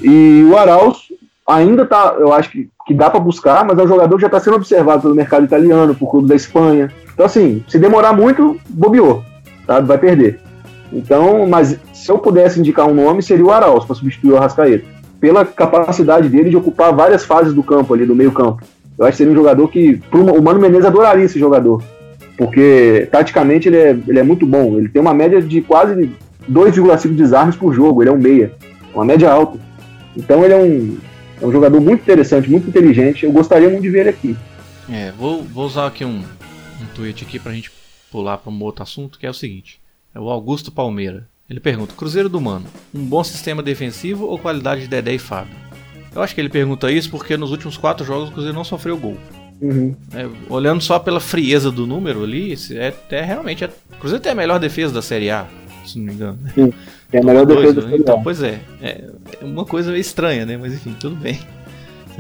E o Arauz ainda tá, eu acho que, que dá para buscar, mas é um jogador que já está sendo observado pelo mercado italiano, por clube da Espanha. Então, assim, se demorar muito, bobeou, tá? vai perder. Então, mas se eu pudesse indicar um nome, seria o Arauz, para substituir o Arrascaeta pela capacidade dele de ocupar várias fases do campo ali, do meio campo. Eu acho que seria um jogador que, o Mano Menezes adoraria esse jogador, porque taticamente ele é, ele é muito bom. Ele tem uma média de quase 2,5 desarmes por jogo, ele é um meia, uma média alta. Então ele é um, é um jogador muito interessante, muito inteligente. Eu gostaria muito de ver ele aqui. É, vou, vou usar aqui um, um tweet aqui pra gente pular para um outro assunto, que é o seguinte. É o Augusto Palmeira. Ele pergunta: Cruzeiro do Mano, um bom sistema defensivo ou qualidade de Dedé e Fábio? Eu acho que ele pergunta isso porque nos últimos quatro jogos o Cruzeiro não sofreu gol. Uhum. É, olhando só pela frieza do número ali, é, é realmente. É, o Cruzeiro tem a melhor defesa da Série A, se não me engano. Sim, é a melhor dois, defesa da Série A. Então, pois é, é. uma coisa estranha, né? Mas enfim, tudo bem.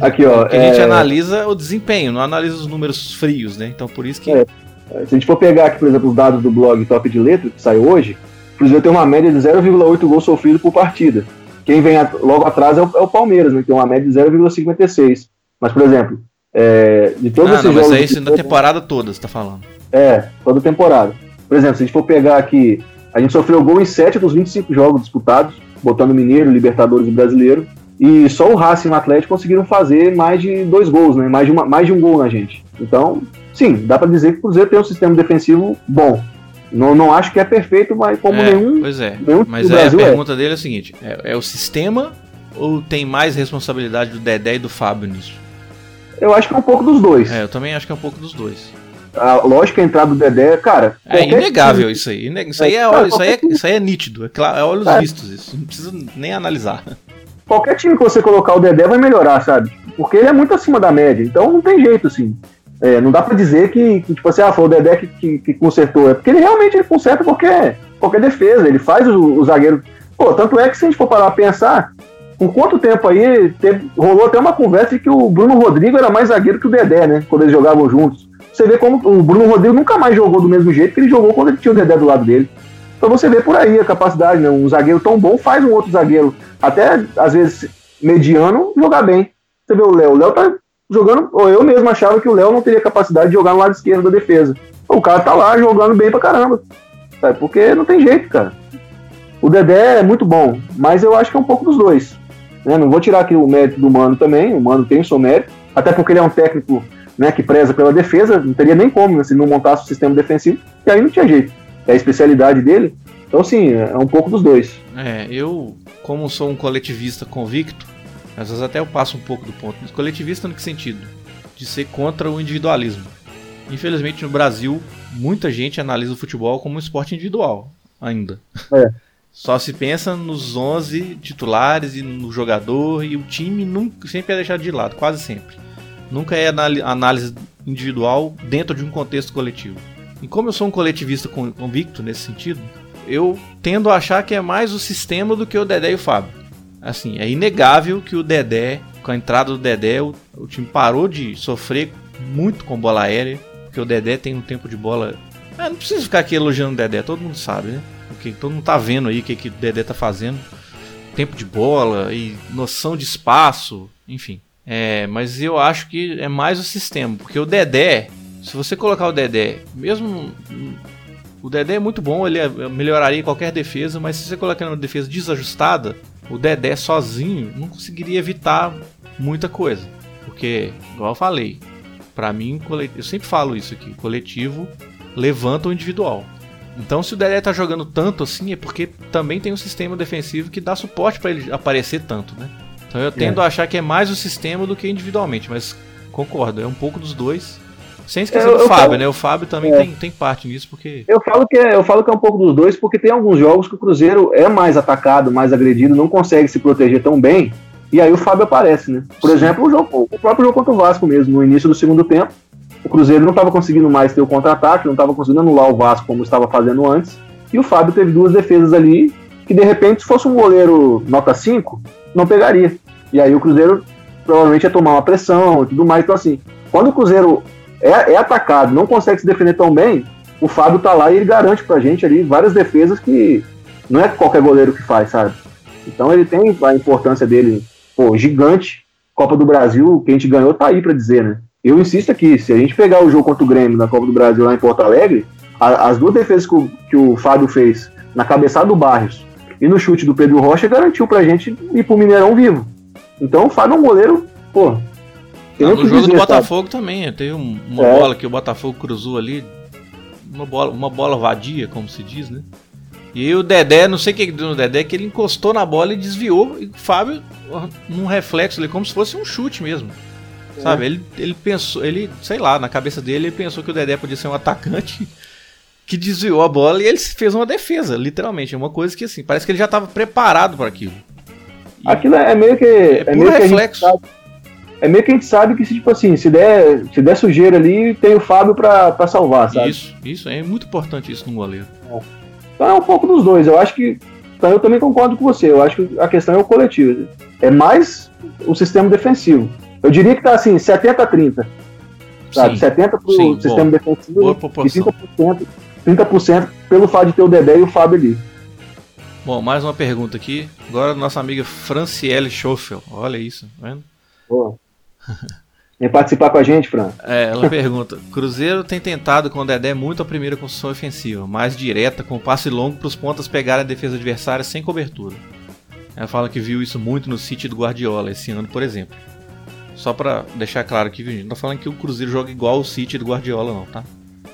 Aqui, ó. a gente é- analisa o desempenho, não analisa os números frios, né? Então por isso que. É, se a gente for pegar aqui, por exemplo, os dados do blog Top de Letra, que saiu hoje, o Cruzeiro tem uma média de 0,8 gols sofridos por partida. Quem vem logo atrás é o, é o Palmeiras, né, tem uma média de 0,56. Mas, por exemplo, é, de todos ah, esses não, jogos. Mas é isso na temporada toda, você tá falando. É, toda temporada. Por exemplo, se a gente for pegar aqui, a gente sofreu gol em 7 dos 25 jogos disputados, botando Mineiro, Libertadores e Brasileiro. E só o Racing e o Atlético conseguiram fazer mais de dois gols, né? Mais de, uma, mais de um gol na gente. Então, sim, dá para dizer que o Cruzeiro tem um sistema defensivo bom. Não, não acho que é perfeito, mas como é, nenhum. Pois é. Nenhum mas é, a é. pergunta é. dele é o seguinte: é, é, o sistema ou tem mais responsabilidade do Dedé e do Fábio nisso? Eu acho que é um pouco dos dois. É, eu também acho que é um pouco dos dois. A lógica a entrada do Dedé, cara. É inegável time, isso aí. Isso aí é, cara, isso aí é, isso aí é nítido. É, claro, é olhos é. vistos isso. Não precisa nem analisar. Qualquer time que você colocar o Dedé vai melhorar, sabe? Porque ele é muito acima da média. Então não tem jeito, assim. É, não dá para dizer que, que, tipo assim, ah, foi o Dedé que, que, que, consertou. É porque ele realmente ele conserta qualquer, qualquer defesa, ele faz o, o, zagueiro. Pô, tanto é que se a gente for parar a pensar, por quanto tempo aí teve, rolou até uma conversa de que o Bruno Rodrigo era mais zagueiro que o Dedé, né? Quando eles jogavam juntos. Você vê como o Bruno Rodrigo nunca mais jogou do mesmo jeito que ele jogou quando ele tinha o Dedé do lado dele. Então você vê por aí a capacidade, né? Um zagueiro tão bom faz um outro zagueiro, até às vezes mediano, jogar bem. Você vê o Léo, o Léo tá jogando, ou eu mesmo achava que o Léo não teria capacidade de jogar no lado esquerdo da defesa. O cara tá lá jogando bem pra caramba. Sabe? Porque não tem jeito, cara. O Dedé é muito bom, mas eu acho que é um pouco dos dois. Né? Não vou tirar aqui o mérito do Mano também, o Mano tem o seu mérito, até porque ele é um técnico né, que preza pela defesa, não teria nem como né, se não montasse o sistema defensivo, e aí não tinha jeito. É a especialidade dele. Então, sim, é um pouco dos dois. É, eu, como sou um coletivista convicto, às vezes até eu passo um pouco do ponto, mas coletivista no que sentido? De ser contra o individualismo. Infelizmente no Brasil, muita gente analisa o futebol como um esporte individual, ainda. É. Só se pensa nos 11 titulares e no jogador e o time nunca, sempre é deixado de lado, quase sempre. Nunca é análise individual dentro de um contexto coletivo. E como eu sou um coletivista convicto nesse sentido, eu tendo a achar que é mais o sistema do que o Dedé e o Fábio. Assim, é inegável que o Dedé, com a entrada do Dedé, o, o time parou de sofrer muito com bola aérea, porque o Dedé tem um tempo de bola. Ah, não precisa ficar aqui elogiando o Dedé, todo mundo sabe, né? Porque todo mundo tá vendo aí o que, que o Dedé tá fazendo. Tempo de bola e noção de espaço, enfim. É, mas eu acho que é mais o sistema, porque o Dedé, se você colocar o Dedé, mesmo o Dedé é muito bom, ele é, melhoraria qualquer defesa, mas se você colocar uma defesa desajustada, o Dedé sozinho não conseguiria evitar muita coisa. Porque, igual eu falei, para mim, eu sempre falo isso aqui, coletivo levanta o individual. Então, se o Dedé tá jogando tanto assim, é porque também tem um sistema defensivo que dá suporte para ele aparecer tanto, né? Então eu tendo é. a achar que é mais o sistema do que individualmente, mas concordo, é um pouco dos dois. Sem esquecer eu, do Fábio, falo, né? O Fábio também é. tem, tem parte nisso, porque. Eu falo, que é, eu falo que é um pouco dos dois, porque tem alguns jogos que o Cruzeiro é mais atacado, mais agredido, não consegue se proteger tão bem. E aí o Fábio aparece, né? Por Sim. exemplo, o, jogo, o próprio jogo contra o Vasco mesmo, no início do segundo tempo. O Cruzeiro não estava conseguindo mais ter o contra-ataque, não estava conseguindo anular o Vasco como estava fazendo antes. E o Fábio teve duas defesas ali que, de repente, se fosse um goleiro nota 5, não pegaria. E aí o Cruzeiro provavelmente ia tomar uma pressão e tudo mais. Então, assim, quando o Cruzeiro é, é atacado, não consegue se defender tão bem, o Fábio tá lá e ele garante pra gente ali várias defesas que não é qualquer goleiro que faz, sabe? Então ele tem a importância dele, pô, gigante. Copa do Brasil, que a gente ganhou, tá aí para dizer, né? Eu insisto aqui, se a gente pegar o jogo contra o Grêmio na Copa do Brasil lá em Porto Alegre, a, as duas defesas que o, que o Fábio fez na cabeçada do Barrios e no chute do Pedro Rocha garantiu pra gente ir pro Mineirão vivo. Então o Fábio é um goleiro, pô. Ah, no jogo do Botafogo sabe? também, teve uma é. bola que o Botafogo cruzou ali, uma bola, uma bola vadia, como se diz, né? E o Dedé, não sei o que deu no Dedé, que ele encostou na bola e desviou. E o Fábio, num reflexo ali, como se fosse um chute mesmo. É. Sabe? Ele, ele pensou, ele, sei lá, na cabeça dele, ele pensou que o Dedé podia ser um atacante que desviou a bola e ele fez uma defesa, literalmente. É uma coisa que, assim, parece que ele já estava preparado para aquilo. Aquilo é meio que. É, é meio reflexo. Que é meio que a gente sabe que, tipo assim, se der, se der sujeira ali, tem o Fábio pra, salvar, sabe? Isso, isso. É muito importante isso no goleiro. É. Então é um pouco dos dois. Eu acho que. Então eu também concordo com você. Eu acho que a questão é o coletivo. É mais o sistema defensivo. Eu diria que tá assim, 70 a 30. Sabe? Sim, 70 pro sim, sistema boa, defensivo boa e 30%, 30% pelo fato de ter o Dedé e o Fábio ali. Bom, mais uma pergunta aqui. Agora nossa amiga Franciele Schoffel. Olha isso, tá vendo? Boa. Vem participar com a gente, Fran. É, ela pergunta: Cruzeiro tem tentado com o Dedé muito a primeira construção ofensiva, mais direta, com passe longo para os pontas pegarem a defesa adversária sem cobertura. Ela fala que viu isso muito no City do Guardiola esse ano, por exemplo. Só para deixar claro aqui, gente não tá falando que o Cruzeiro joga igual o City do Guardiola, não, tá?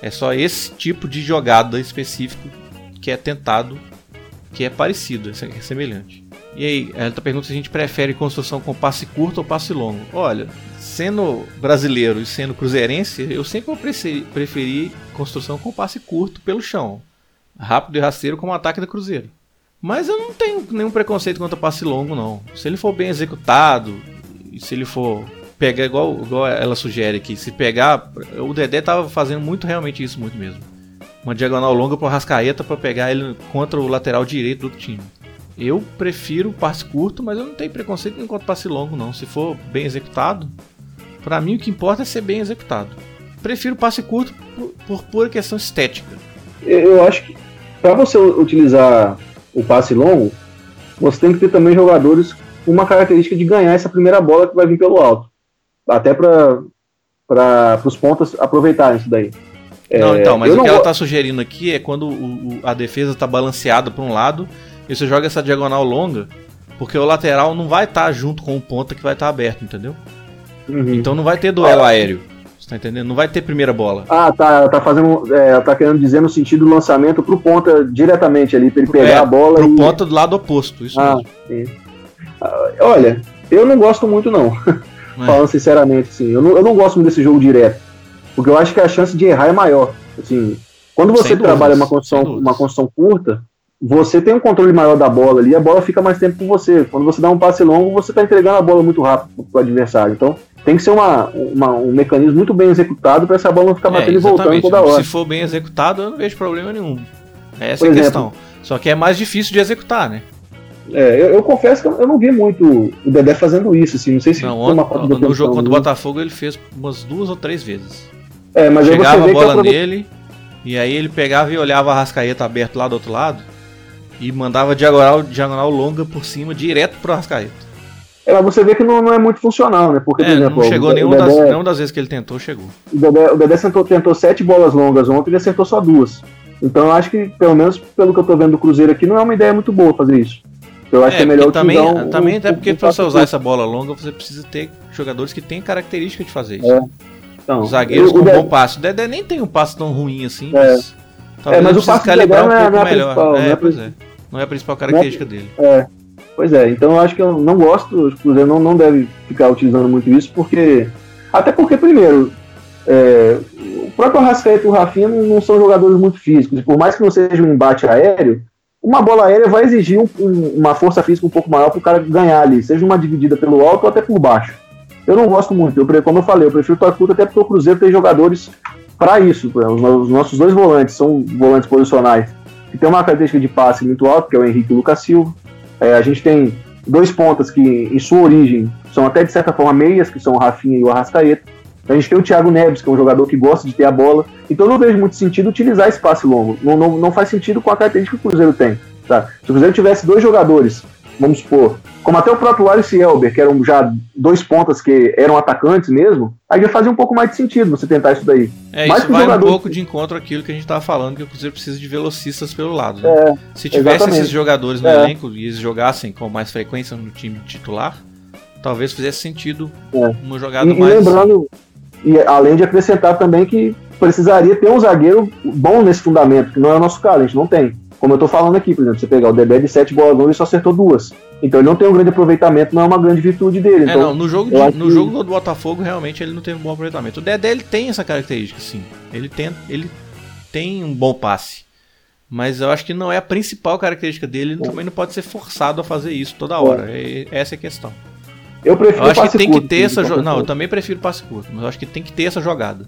É só esse tipo de jogada específico que é tentado que é parecido, é semelhante. E aí, ela tá perguntando se a gente prefere construção com passe curto ou passe longo. Olha, sendo brasileiro e sendo cruzeirense, eu sempre vou preferir construção com passe curto pelo chão. Rápido e rasteiro como ataque da Cruzeiro. Mas eu não tenho nenhum preconceito contra passe longo, não. Se ele for bem executado, e se ele for pegar igual, igual ela sugere aqui, se pegar. O Dedé tava fazendo muito realmente isso, muito mesmo uma diagonal longa para o Rascaeta para pegar ele contra o lateral direito do time. Eu prefiro passe curto, mas eu não tenho preconceito contra passe longo não. Se for bem executado, para mim o que importa é ser bem executado. Prefiro passe curto por, por pura questão estética. Eu acho que para você utilizar o passe longo, você tem que ter também jogadores com uma característica de ganhar essa primeira bola que vai vir pelo alto. Até para os pontas aproveitarem isso daí. Não, é, então, mas o que ela está sugerindo aqui é quando o, o, a defesa está balanceada para um lado e você joga essa diagonal longa, porque o lateral não vai estar tá junto com o ponta que vai estar tá aberto, entendeu? Uhum. Então não vai ter duelo ah. aéreo. Você tá entendendo? Não vai ter primeira bola. Ah, tá. Tá fazendo. É, tá querendo dizer no sentido do lançamento pro ponta diretamente ali, para ele pegar é, a bola. Pro e... ponta do lado oposto, isso ah, mesmo. Ah, olha, eu não gosto muito, não. É. Falando sinceramente, assim. Eu não, eu não gosto muito desse jogo direto. Porque eu acho que a chance de errar é maior. Assim, quando você trabalha uma construção, uma construção curta, você tem um controle maior da bola ali, a bola fica mais tempo com você. Quando você dá um passe longo, você está entregando a bola muito rápido para o adversário. Então, tem que ser uma, uma, um mecanismo muito bem executado para essa bola não ficar é, batendo e voltando toda hora. Se for bem executado, eu não vejo problema nenhum. Essa Por é a questão. Só que é mais difícil de executar, né? É, eu, eu, confesso que eu não vi muito o Dedé fazendo isso, assim, não sei se não, ontem, uma no jogo contra o Botafogo ele fez umas duas ou três vezes. É, mas Chegava a bola nele, e aí ele pegava e olhava a Rascaeta aberto lá do outro lado, e mandava diagonal, diagonal longa por cima, direto pro Rascaeta. É, mas você vê que não, não é muito funcional, né? Porque, é, por exemplo, não chegou nenhuma, das, nenhuma das vezes que ele tentou, chegou. O Dedé, o Dedé tentou, tentou sete bolas longas ontem e ele acertou só duas. Então eu acho que, pelo menos pelo que eu tô vendo do Cruzeiro aqui, não é uma ideia muito boa fazer isso. Eu acho é, que é melhor também, um, também até porque para você usar essa bola longa, você precisa ter jogadores que têm característica de fazer isso. É. Então, Os zagueiros eu, com Dedé... bom passe. O Dedé nem tem um passe tão ruim assim, é. mas talvez é, mas o passe calibrar um é pouco melhor. É, pois é. Não é a principal característica dele. É. Pois é, então eu acho que eu não gosto, o Cruzeiro não, não deve ficar utilizando muito isso, porque. Até porque, primeiro, é, o próprio Arrascaeta e o Rafinha não, são jogadores muito físicos, e por mais que não seja um embate aéreo, uma bola aérea vai exigir um, um, uma força física um pouco maior para o cara ganhar ali, seja uma dividida pelo alto ou até por baixo. Eu não gosto muito, eu, como eu falei, eu prefiro o curta até porque o Cruzeiro tem jogadores para isso. Os, nossos dois volantes são volantes posicionais, que tem uma característica de passe muito alta, que é o Henrique e o Lucas Silva. É, a gente tem dois pontas que, em sua origem, são até de certa forma meias, que são o Rafinha e o Arrascaeta. A gente tem o Thiago Neves, que é um jogador que gosta de ter a bola. Então não vejo muito sentido utilizar esse passe longo. Não, não, não faz sentido com a característica que o Cruzeiro tem. Tá? Se o Cruzeiro tivesse dois jogadores, vamos supor, como até o próprio Wallace Elber, que eram já dois pontas que eram atacantes mesmo, aí já fazia um pouco mais de sentido você tentar isso daí. É, Mais isso vai jogador... um pouco de encontro àquilo que a gente estava falando, que o Cruzeiro precisa de velocistas pelo lado. Né? É, Se tivesse exatamente. esses jogadores no é. elenco e eles jogassem com mais frequência no time titular, talvez fizesse sentido é. uma jogada e, mais. E lembrando, e além de acrescentar também que precisaria ter um zagueiro bom nesse fundamento, que não é o nosso caso, a gente não tem. Como eu tô falando aqui, por exemplo, você pegar o Dedé de 7 bolas longas e só acertou duas. Então ele não tem um grande aproveitamento, não é uma grande virtude dele. É, então, não, no jogo, de, no que... jogo do Botafogo, realmente ele não teve um bom aproveitamento. O Dedé ele tem essa característica, sim. Ele tem, ele tem um bom passe. Mas eu acho que não é a principal característica dele, ele também não pode ser forçado a fazer isso toda hora. É, essa é a questão. Eu prefiro eu acho que tem curto, que ter essa jogada. Não, eu também prefiro passe curto, mas eu acho que tem que ter essa jogada.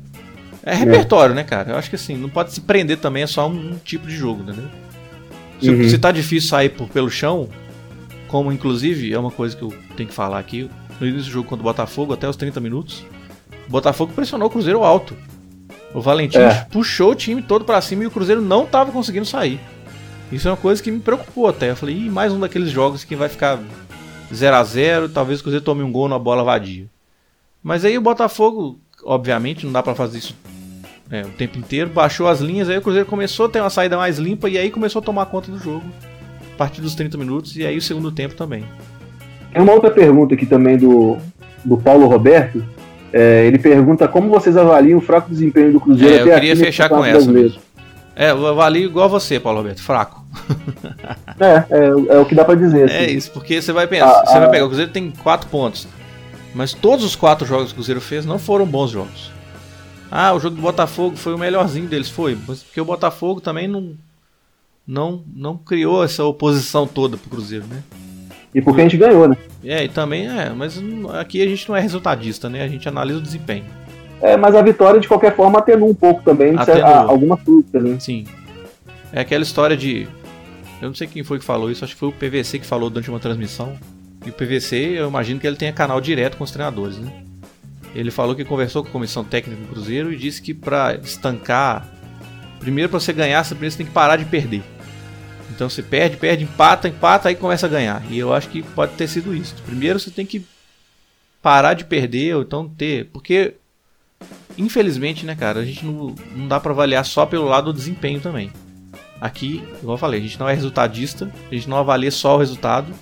É repertório, é. né, cara? Eu acho que assim, não pode se prender também, é só um, um tipo de jogo, entendeu? Se, uhum. se tá difícil sair por, pelo chão, como inclusive é uma coisa que eu tenho que falar aqui, no início do jogo contra o Botafogo, até os 30 minutos, o Botafogo pressionou o Cruzeiro alto. O Valentim é. puxou o time todo para cima e o Cruzeiro não tava conseguindo sair. Isso é uma coisa que me preocupou até. Eu falei, Ih, mais um daqueles jogos que vai ficar 0 a 0 talvez o Cruzeiro tome um gol na bola vadia. Mas aí o Botafogo, obviamente, não dá para fazer isso é, o tempo inteiro, baixou as linhas, aí o Cruzeiro começou a ter uma saída mais limpa e aí começou a tomar conta do jogo a partir dos 30 minutos e aí o segundo tempo também. Tem uma outra pergunta aqui também do, do Paulo Roberto. É, ele pergunta como vocês avaliam o fraco desempenho do Cruzeiro é, até Eu queria fechar com essa mesmo. É, eu avalio igual você, Paulo Roberto, fraco. é, é, é, o que dá para dizer. É assim. É isso, porque você vai pensar, ah, você ah, vai pegar, o Cruzeiro tem 4 pontos, mas todos os quatro jogos que o Cruzeiro fez não foram bons jogos. Ah, o jogo do Botafogo foi o melhorzinho deles, foi. Porque o Botafogo também não, não, não criou essa oposição toda pro Cruzeiro, né? E porque a gente ganhou, né? É, e também é, mas aqui a gente não é resultadista, né? A gente analisa o desempenho. É, mas a vitória de qualquer forma atenuou um pouco também, atenuou. alguma fruta, né? Sim. É aquela história de. Eu não sei quem foi que falou isso, acho que foi o PVC que falou durante uma transmissão. E o PVC, eu imagino que ele tenha canal direto com os treinadores, né? Ele falou que conversou com a comissão técnica do Cruzeiro e disse que para estancar, primeiro para você ganhar, você tem que parar de perder. Então você perde, perde, empata, empata, aí começa a ganhar. E eu acho que pode ter sido isso. Primeiro você tem que parar de perder, ou então ter. Porque, infelizmente, né, cara, a gente não, não dá para avaliar só pelo lado do desempenho também. Aqui, igual eu falei, a gente não é resultadista, a gente não avalia só o resultado,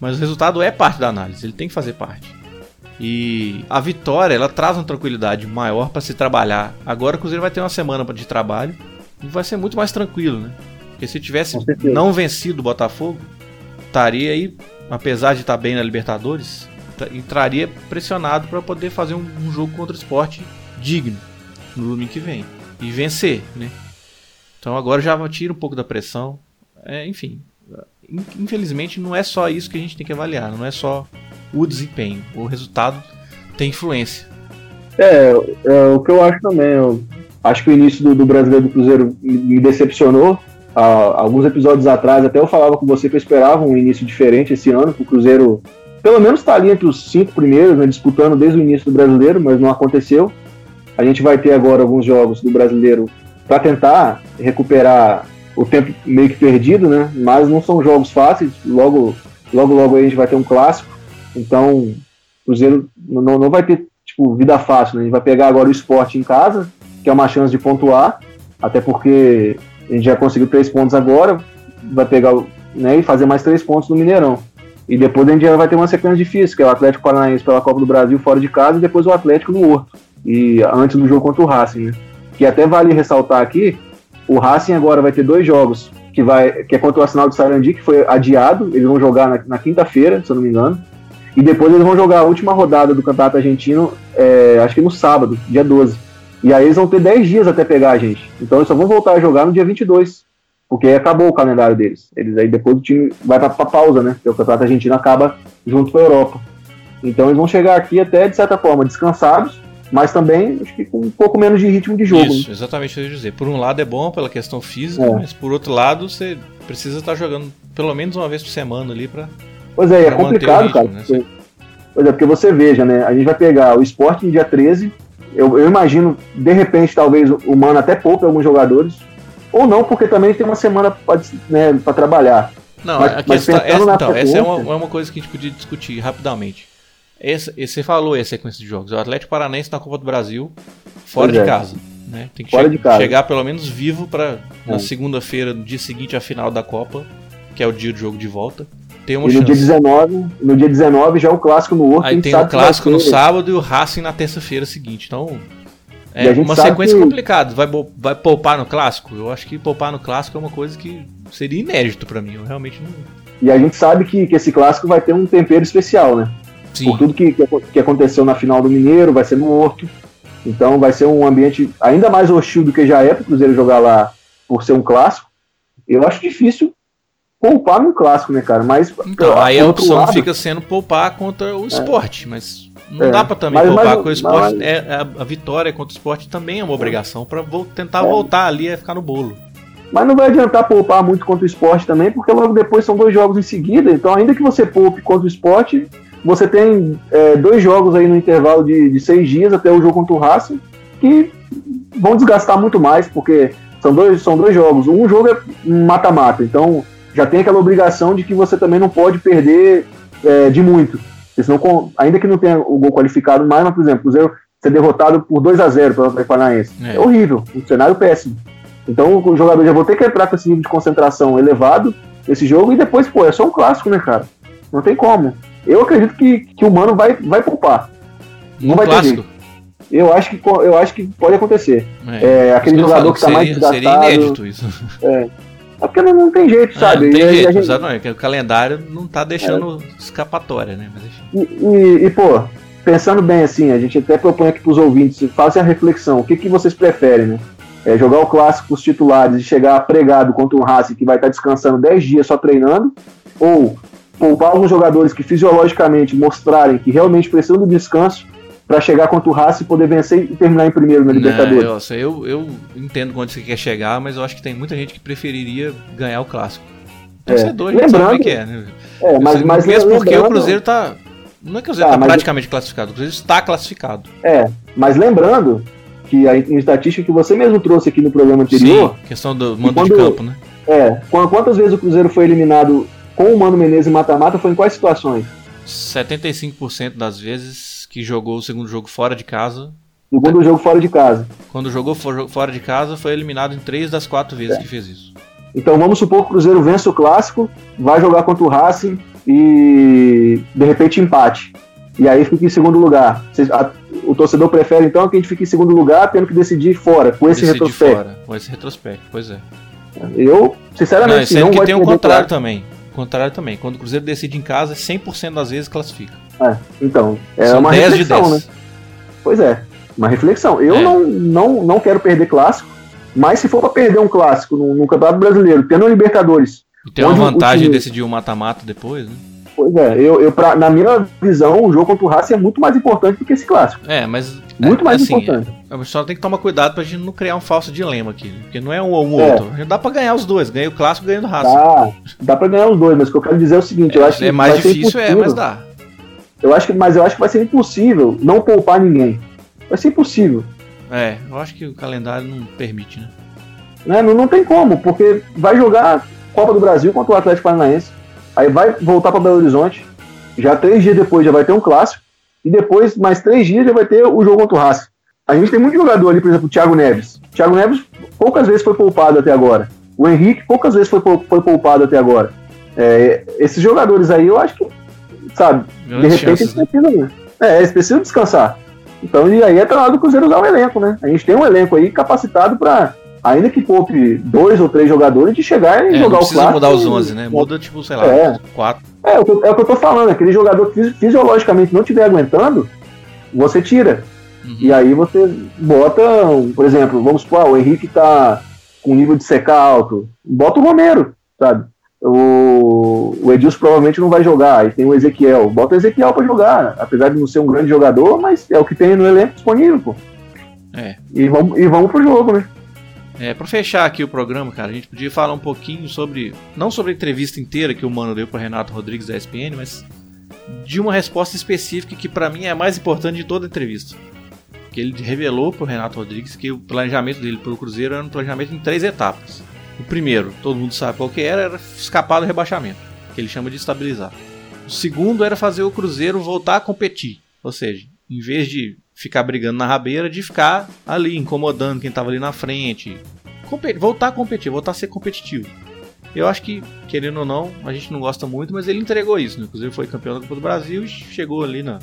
mas o resultado é parte da análise, ele tem que fazer parte. E a vitória, ela traz uma tranquilidade maior para se trabalhar. Agora o Cruzeiro vai ter uma semana de trabalho e vai ser muito mais tranquilo, né? Porque se tivesse não vencido o Botafogo, estaria aí, apesar de estar bem na Libertadores, entraria pressionado para poder fazer um, um, jogo contra o esporte digno no domingo que vem e vencer, né? Então agora já tira um pouco da pressão. É, enfim, infelizmente não é só isso que a gente tem que avaliar, não é só o desempenho, o resultado tem influência. É, é o que eu acho também. Eu acho que o início do, do brasileiro do Cruzeiro me decepcionou. Alguns episódios atrás, até eu falava com você que eu esperava um início diferente esse ano, que o Cruzeiro pelo menos está ali entre os cinco primeiros, né, disputando desde o início do brasileiro, mas não aconteceu. A gente vai ter agora alguns jogos do brasileiro para tentar recuperar o tempo meio que perdido, né? Mas não são jogos fáceis. Logo, logo, logo a gente vai ter um clássico. Então, o Cruzeiro não, não vai ter tipo vida fácil, né? A gente vai pegar agora o esporte em casa, que é uma chance de pontuar, até porque a gente já conseguiu três pontos agora, vai pegar né, e fazer mais três pontos no Mineirão. E depois a gente já vai ter uma sequência difícil, que é o Atlético Paranaense pela Copa do Brasil fora de casa e depois o Atlético no Horto. E antes do jogo contra o Racing, né? Que até vale ressaltar aqui, o Racing agora vai ter dois jogos, que, vai, que é contra o Arsenal de Sarandi, que foi adiado, eles vão jogar na, na quinta-feira, se eu não me engano. E depois eles vão jogar a última rodada do Campeonato Argentino, é, acho que no sábado, dia 12. E aí eles vão ter 10 dias até pegar a gente. Então eles só vão voltar a jogar no dia 22. Porque aí acabou o calendário deles. Eles aí depois o time vai pra, pra pausa, né? Porque o Campeonato Argentino acaba junto com a Europa. Então eles vão chegar aqui até, de certa forma, descansados, mas também acho que com um pouco menos de ritmo de jogo. Isso, né? exatamente o que eu ia dizer. Por um lado é bom pela questão física, é. mas por outro lado você precisa estar jogando pelo menos uma vez por semana ali para Pois é, é complicado, ritmo, cara. Né? Porque, pois é, porque você veja, né? A gente vai pegar o esporte dia 13. Eu, eu imagino, de repente, talvez o Mano até poupe alguns jogadores. Ou não, porque também tem uma semana para né, trabalhar. Não, mas, a questão, essa, então, essa é, uma, é uma coisa que a gente podia discutir rapidamente. Esse, esse, você falou a sequência de jogos. O Atlético Paranaense na Copa do Brasil, fora pois de é. casa. Né? Tem que fora che casa. chegar pelo menos vivo para na segunda-feira, no dia seguinte à final da Copa, que é o dia do jogo de volta tem uma e no dia 19, no dia 19 já é o clássico no Horto. Aí tem o clássico no sábado e o Racing na terça-feira seguinte. Então, é uma sequência que... complicada. Vai, vai poupar no clássico? Eu acho que poupar no clássico é uma coisa que seria inédito para mim. Eu realmente não. E a gente sabe que, que esse clássico vai ter um tempero especial, né? Sim. Por tudo que, que, que aconteceu na final do Mineiro, vai ser no Horto. Então vai ser um ambiente ainda mais hostil do que já é para o Cruzeiro jogar lá por ser um clássico. Eu acho difícil poupar no clássico, né, cara? Mas. Então, aí a opção lado... fica sendo poupar contra o é. esporte, mas não é. dá para também mas, poupar mas, com o esporte. Mas... É, a, vitória contra o esporte também é uma obrigação para tentar é. voltar ali e ficar no bolo. Mas não vai adiantar poupar muito contra o esporte também, porque logo depois são dois jogos em seguida. Então, ainda que você poupe contra o esporte, você tem é, dois jogos aí no intervalo de, de, seis dias até o jogo contra o Racing, que vão desgastar muito mais, porque são dois, são dois jogos. Um jogo é mata-mata, então já tem aquela obrigação de que você também não pode perder é, de muito. Senão, ainda que não tenha o gol qualificado mais, mas, por exemplo, o Cruzeiro ser derrotado por 2 a 0 pelo Atlético Paranaense. É. é horrível, um cenário péssimo. Então o jogador já vou ter que entrar com esse nível de concentração elevado nesse jogo e depois, pô, é só um clássico, né, cara? Não tem como. Eu acredito que, que o Mano vai, vai poupar. Não um vai clássico. ter. Eu acho que, eu acho que pode acontecer. É, é aquele jogador que está mais desgastado. Seria inédito isso. É, é porque não, não tem jeito, sabe? É, não tem e, jeito, gente... exatamente. O calendário não tá deixando é. escapatória, né? Mas, e, e, e, pô, pensando bem assim, a gente até propõe aqui pros ouvintes, façam a reflexão, o que, que vocês preferem, né? É jogar o clássico com os titulares e chegar pregado contra um Racing que vai estar tá descansando 10 dias só treinando, ou poupar alguns jogadores que fisiologicamente mostrarem que realmente precisam do descanso para chegar contra o Racing e poder vencer e terminar em primeiro na Libertadores. Não, eu, eu entendo onde você quer chegar, mas eu acho que tem muita gente que preferiria ganhar o clássico. Torcedor, é. a gente sabe o que é, né? É, mas, mas mesmo porque o Cruzeiro tá. Não é que o Cruzeiro tá, tá praticamente classificado, o Cruzeiro está classificado. É, mas lembrando que a estatística que você mesmo trouxe aqui no programa anterior. Sim, questão do mando quando, de campo, né? É, quantas vezes o Cruzeiro foi eliminado com o Mano Menezes em mata-mata foi em quais situações? 75% das vezes que jogou o segundo jogo fora de casa. Segundo jogo fora de casa. Quando jogou fora de casa, foi eliminado em três das quatro vezes é. que fez isso. Então vamos supor que o Cruzeiro vence o clássico, vai jogar contra o Racing e de repente empate. E aí fica em segundo lugar. O torcedor prefere então que a gente fique em segundo lugar, tendo que decidir fora, com esse retrospecto. Fora, com esse retrospecto, pois é. Eu, sinceramente, não, não que tem o contrário também. O contrário também. Quando o Cruzeiro decide em casa, 100% das vezes classifica. É, então, é São uma 10 reflexão, de 10. né? Pois é, uma reflexão. Eu é. não, não, não quero perder clássico, mas se for para perder um clássico no, no Campeonato Brasileiro, tendo um Libertadores. E tem uma vantagem de decidir o mata-mata depois, né? Pois é, eu, eu pra, na minha visão, o jogo contra o Racing é muito mais importante do que esse clássico. É, mas. Muito é, mais assim, importante. É, só tem que tomar cuidado pra gente não criar um falso dilema aqui. Né? Porque não é um ou um é. outro. A gente dá pra ganhar os dois. Ganha o clássico ganha o Racing. Dá, dá pra ganhar os dois, mas o que eu quero dizer é o seguinte: eu acho que. É mais difícil, é, mas dá. Eu acho que, mas eu acho que vai ser impossível não poupar ninguém. Vai ser impossível. É, eu acho que o calendário não permite, né? Né? Não, não tem como, porque vai jogar Copa do Brasil contra o Atlético Paranaense, aí vai voltar para Belo Horizonte, já três dias depois já vai ter um clássico, e depois, mais três dias, já vai ter o jogo contra o Racing. A gente tem muito jogador ali, por exemplo, o Thiago Neves. O Thiago Neves poucas vezes foi poupado até agora. O Henrique poucas vezes foi, foi poupado até agora. É, esses jogadores aí, eu acho que, sabe, de repente eles né? precisam. É, eles precisam descansar. Então, e aí é pra hora do Cruzeiro usar o elenco, né? A gente tem um elenco aí capacitado para ainda que poupe dois ou três jogadores, de chegar e é, jogar o clássico. Não mudar os 11, né? Muda, tipo, sei lá, é. quatro. É, é o, que, é o que eu tô falando, aquele jogador que fisiologicamente não estiver aguentando, você tira. Uhum. E aí você bota, por exemplo, vamos supor, ah, o Henrique tá com nível de secar alto, bota o Romero, sabe? O, o Edilson provavelmente não vai jogar, aí tem o Ezequiel, bota o Ezequiel para jogar, apesar de não ser um grande jogador, mas é o que tem no elenco disponível, pô. É. E vamos, e vamos pro jogo, né? É, para fechar aqui o programa, cara, a gente podia falar um pouquinho sobre, não sobre a entrevista inteira que o Mano deu para Renato Rodrigues da ESPN, mas de uma resposta específica que para mim é a mais importante de toda a entrevista. Que ele revelou pro Renato Rodrigues que o planejamento dele pelo Cruzeiro era um planejamento em três etapas. O primeiro, todo mundo sabe qual que era, era escapar do rebaixamento, que ele chama de estabilizar. O segundo era fazer o Cruzeiro voltar a competir, ou seja, em vez de ficar brigando na rabeira, de ficar ali incomodando quem estava ali na frente. voltar a competir, voltar a ser competitivo. Eu acho que, querendo ou não, a gente não gosta muito, mas ele entregou isso. Né? Inclusive foi campeão da Copa do Brasil e chegou ali na,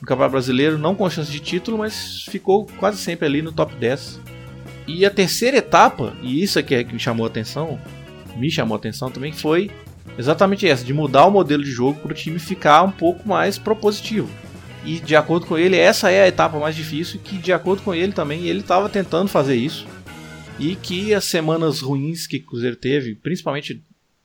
no Campeonato Brasileiro, não com chance de título, mas ficou quase sempre ali no top 10. E a terceira etapa, e isso é que me chamou a atenção, me chamou a atenção também, foi exatamente essa, de mudar o modelo de jogo para o time ficar um pouco mais propositivo. E de acordo com ele, essa é a etapa mais difícil. Que de acordo com ele também, ele estava tentando fazer isso. E que as semanas ruins que o Cruzeiro teve, principalmente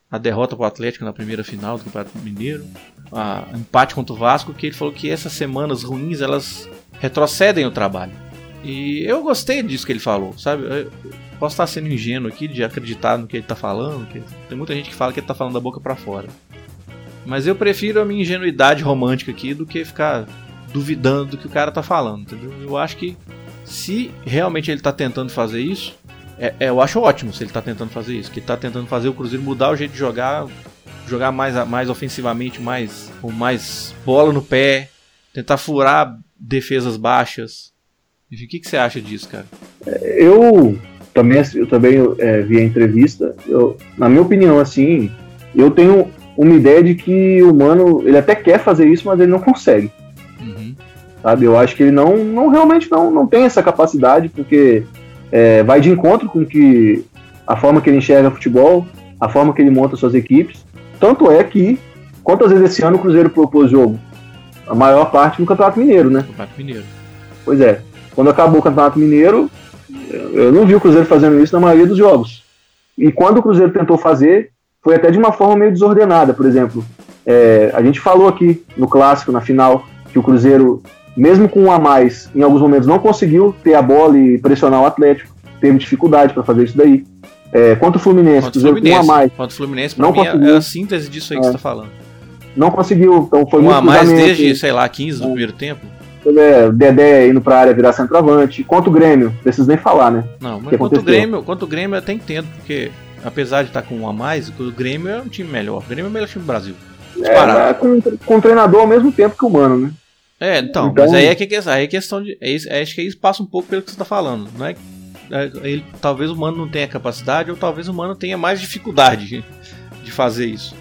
a derrota para o Atlético na primeira final do Campeonato Mineiro, a empate contra o Vasco, que ele falou que essas semanas ruins elas retrocedem o trabalho. E eu gostei disso que ele falou, sabe? Eu posso estar sendo ingênuo aqui de acreditar no que ele está falando, tem muita gente que fala que ele está falando da boca para fora. Mas eu prefiro a minha ingenuidade romântica aqui do que ficar duvidando do que o cara tá falando, entendeu? Eu acho que se realmente ele tá tentando fazer isso, é, é, eu acho ótimo se ele tá tentando fazer isso, que tá tentando fazer o Cruzeiro mudar o jeito de jogar, jogar mais, mais ofensivamente, mais com mais bola no pé, tentar furar defesas baixas. Enfim, o que, que você acha disso, cara? Eu também, eu também é, vi a entrevista. Eu, na minha opinião, assim, eu tenho uma ideia de que o Mano, ele até quer fazer isso, mas ele não consegue. Sabe? Eu acho que ele não, não realmente não, não tem essa capacidade, porque é, vai de encontro com que a forma que ele enxerga futebol, a forma que ele monta suas equipes. Tanto é que, quantas vezes esse ano o Cruzeiro propôs jogo? A maior parte no Campeonato Mineiro, né? Campeonato Mineiro. Pois é. Quando acabou o Campeonato Mineiro, eu não vi o Cruzeiro fazendo isso na maioria dos jogos. E quando o Cruzeiro tentou fazer, foi até de uma forma meio desordenada. Por exemplo, é, a gente falou aqui no clássico, na final, que o Cruzeiro mesmo com um a mais, em alguns momentos não conseguiu ter a bola e pressionar o Atlético, teve dificuldade para fazer isso daí. É, quanto o Fluminense, quanto o Fluminense, um a mais. Quanto o Fluminense, não mim, conseguiu. é a síntese disso aí que é. você está falando. Não conseguiu, então foi um muito a mais desde, sei lá, 15 do é. primeiro tempo. É, Dedé indo pra área virar centroavante. Quanto o Grêmio, preciso nem falar, né? Não, mas quanto o, Grêmio, quanto o Grêmio eu até entendo, porque apesar de estar com um a mais, o Grêmio é um time melhor. O Grêmio é o melhor time do Brasil. É, com, com o treinador ao mesmo tempo que o Mano, né? É, então, então, mas aí é, que, aí é questão de. É, é, acho que isso passa um pouco pelo que você está falando. Não é, é, ele, talvez o Mano não tenha capacidade, ou talvez o Mano tenha mais dificuldade de fazer isso.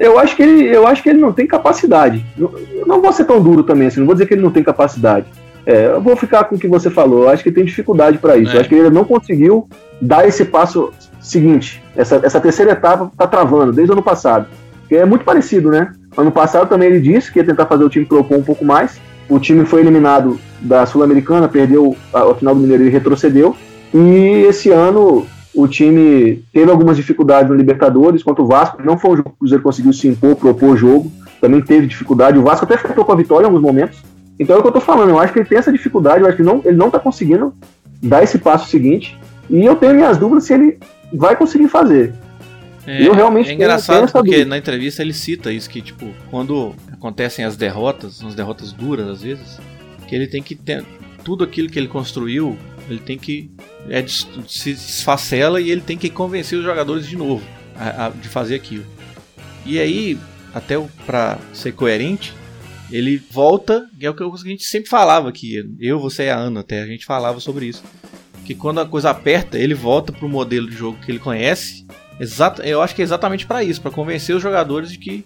Eu acho que ele, eu acho que ele não tem capacidade. Eu não vou ser tão duro também, assim, não vou dizer que ele não tem capacidade. É, eu vou ficar com o que você falou. Eu acho que tem dificuldade para isso. É. Eu acho que ele não conseguiu dar esse passo seguinte. Essa, essa terceira etapa tá travando desde o ano passado. Que é muito parecido, né? Ano passado também ele disse que ia tentar fazer o time propor um pouco mais. O time foi eliminado da Sul-Americana, perdeu a, a final do Mineiro e retrocedeu. E esse ano o time teve algumas dificuldades no Libertadores contra o Vasco. Não foi um jogo que o Cruzeiro conseguiu se impor, propor o jogo. Também teve dificuldade. O Vasco até ficou com a vitória em alguns momentos. Então é o que eu tô falando. Eu acho que ele tem essa dificuldade. Eu acho que não, ele não tá conseguindo dar esse passo seguinte. E eu tenho minhas dúvidas se ele vai conseguir fazer. É, eu realmente é engraçado porque dúvida. na entrevista ele cita isso que tipo quando acontecem as derrotas, as derrotas duras às vezes, que ele tem que ter tudo aquilo que ele construiu, ele tem que é, se desfacela e ele tem que convencer os jogadores de novo a, a, de fazer aquilo. E aí, até para ser coerente, ele volta, que é o que a gente sempre falava aqui, eu, você e a Ana até, a gente falava sobre isso. Que quando a coisa aperta, ele volta pro modelo de jogo que ele conhece Exato, eu acho que é exatamente para isso, para convencer os jogadores de que,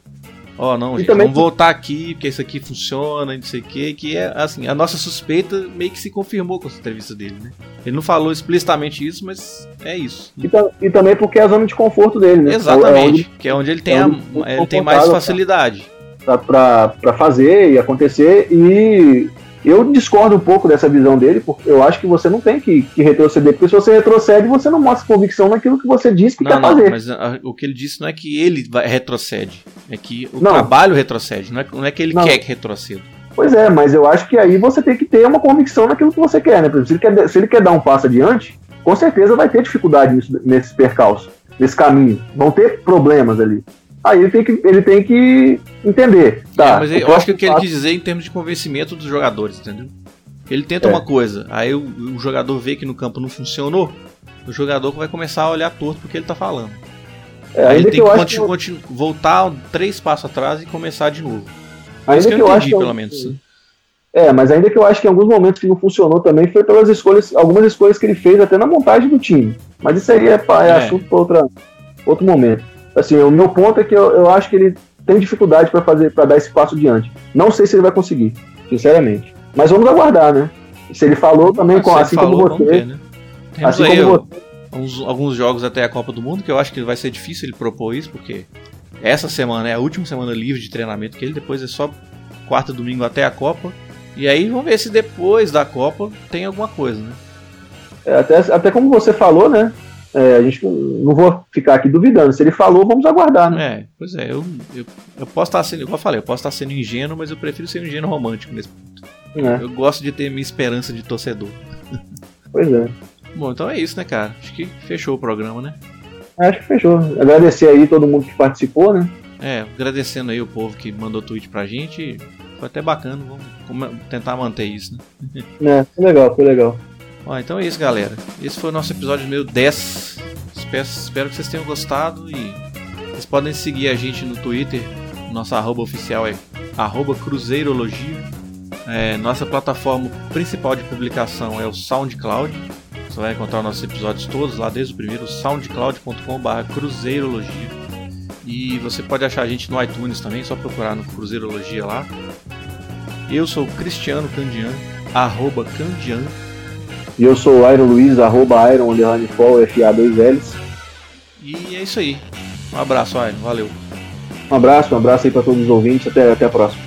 ó, oh, não, gente, vamos voltar aqui, porque isso aqui funciona, não sei o que, que é assim, a nossa suspeita meio que se confirmou com essa entrevista dele, né? Ele não falou explicitamente isso, mas é isso. E, e também porque é a zona de conforto dele, né? Exatamente, é onde, que é onde ele tem, é a, ele tem mais facilidade. Para fazer e acontecer e eu discordo um pouco dessa visão dele, porque eu acho que você não tem que, que retroceder, porque se você retrocede, você não mostra convicção naquilo que você disse que não, quer não, fazer. Mas a, o que ele disse não é que ele vai, retrocede, é que o não. trabalho retrocede, não é, não é que ele quer que retroceda. Pois é, mas eu acho que aí você tem que ter uma convicção naquilo que você quer, né? Por exemplo, se ele quer, se ele quer dar um passo adiante, com certeza vai ter dificuldade nisso, nesses percalços, nesse caminho. Vão ter problemas ali. Aí ele tem que, ele tem que entender. Tá, é, mas eu, eu acho que o que ele quis dizer em termos de convencimento dos jogadores, entendeu? Ele tenta é. uma coisa, aí o, o, jogador vê que no campo não funcionou, o jogador vai começar a olhar torto porque ele tá falando. É, aí ele tem que, que, eu... que, voltar três passos atrás e começar de novo. Ainda Isso que, eu, eu entendi, pelo menos. É, mas ainda que eu acho que em alguns momentos que não funcionou também foi pelas escolhas, algumas escolhas que ele fez até na montagem do time. Mas isso aí é, é, é. assunto para outro momento assim, o meu ponto é que eu, eu acho que ele tem dificuldade para fazer, para dar esse passo diante. Não sei se ele vai conseguir, sinceramente. Mas vamos aguardar, né? Se ele falou também, com, assim falou, como você. Ver, né? Temos assim como você. Uns, alguns jogos até a Copa do Mundo, que eu acho que vai ser difícil ele propor isso, porque essa semana é a última semana livre de treinamento que ele, depois é só quarta domingo até a Copa. E aí vamos ver se depois da Copa tem alguma coisa, né? É, até, até como você falou, né? É, a gente não vou ficar aqui duvidando. Se ele falou, vamos aguardar, né? É, pois é, eu, eu, eu posso estar sendo, igual eu falei, eu posso estar sendo ingênuo, mas eu prefiro ser um ingênuo romântico nesse ponto. É. Eu gosto de ter minha esperança de torcedor. Pois é. Bom, então é isso, né, cara? Acho que fechou o programa, né? Acho que fechou. Agradecer aí todo mundo que participou, né? É, agradecendo aí o povo que mandou tweet pra gente. Foi até bacana, vamos tentar manter isso, né? É, foi legal, foi legal. Então é isso, galera. Esse foi o nosso episódio número 10. Espero, espero que vocês tenham gostado e vocês podem seguir a gente no Twitter. Nossa arroba oficial é arroba cruzeirologia. É, nossa plataforma principal de publicação é o SoundCloud. Você vai encontrar nossos episódios todos lá, desde o primeiro, soundcloud.com.br cruzeirologia. E você pode achar a gente no iTunes também, só procurar no Cruzeirologia lá. Eu sou Cristiano Candian, arroba Candian e eu sou o Iron Luiz, arroba Iron Underline Fall, FA2Ls. E é isso aí. Um abraço, Iron. Valeu. Um abraço, um abraço aí para todos os ouvintes. Até, até a próxima.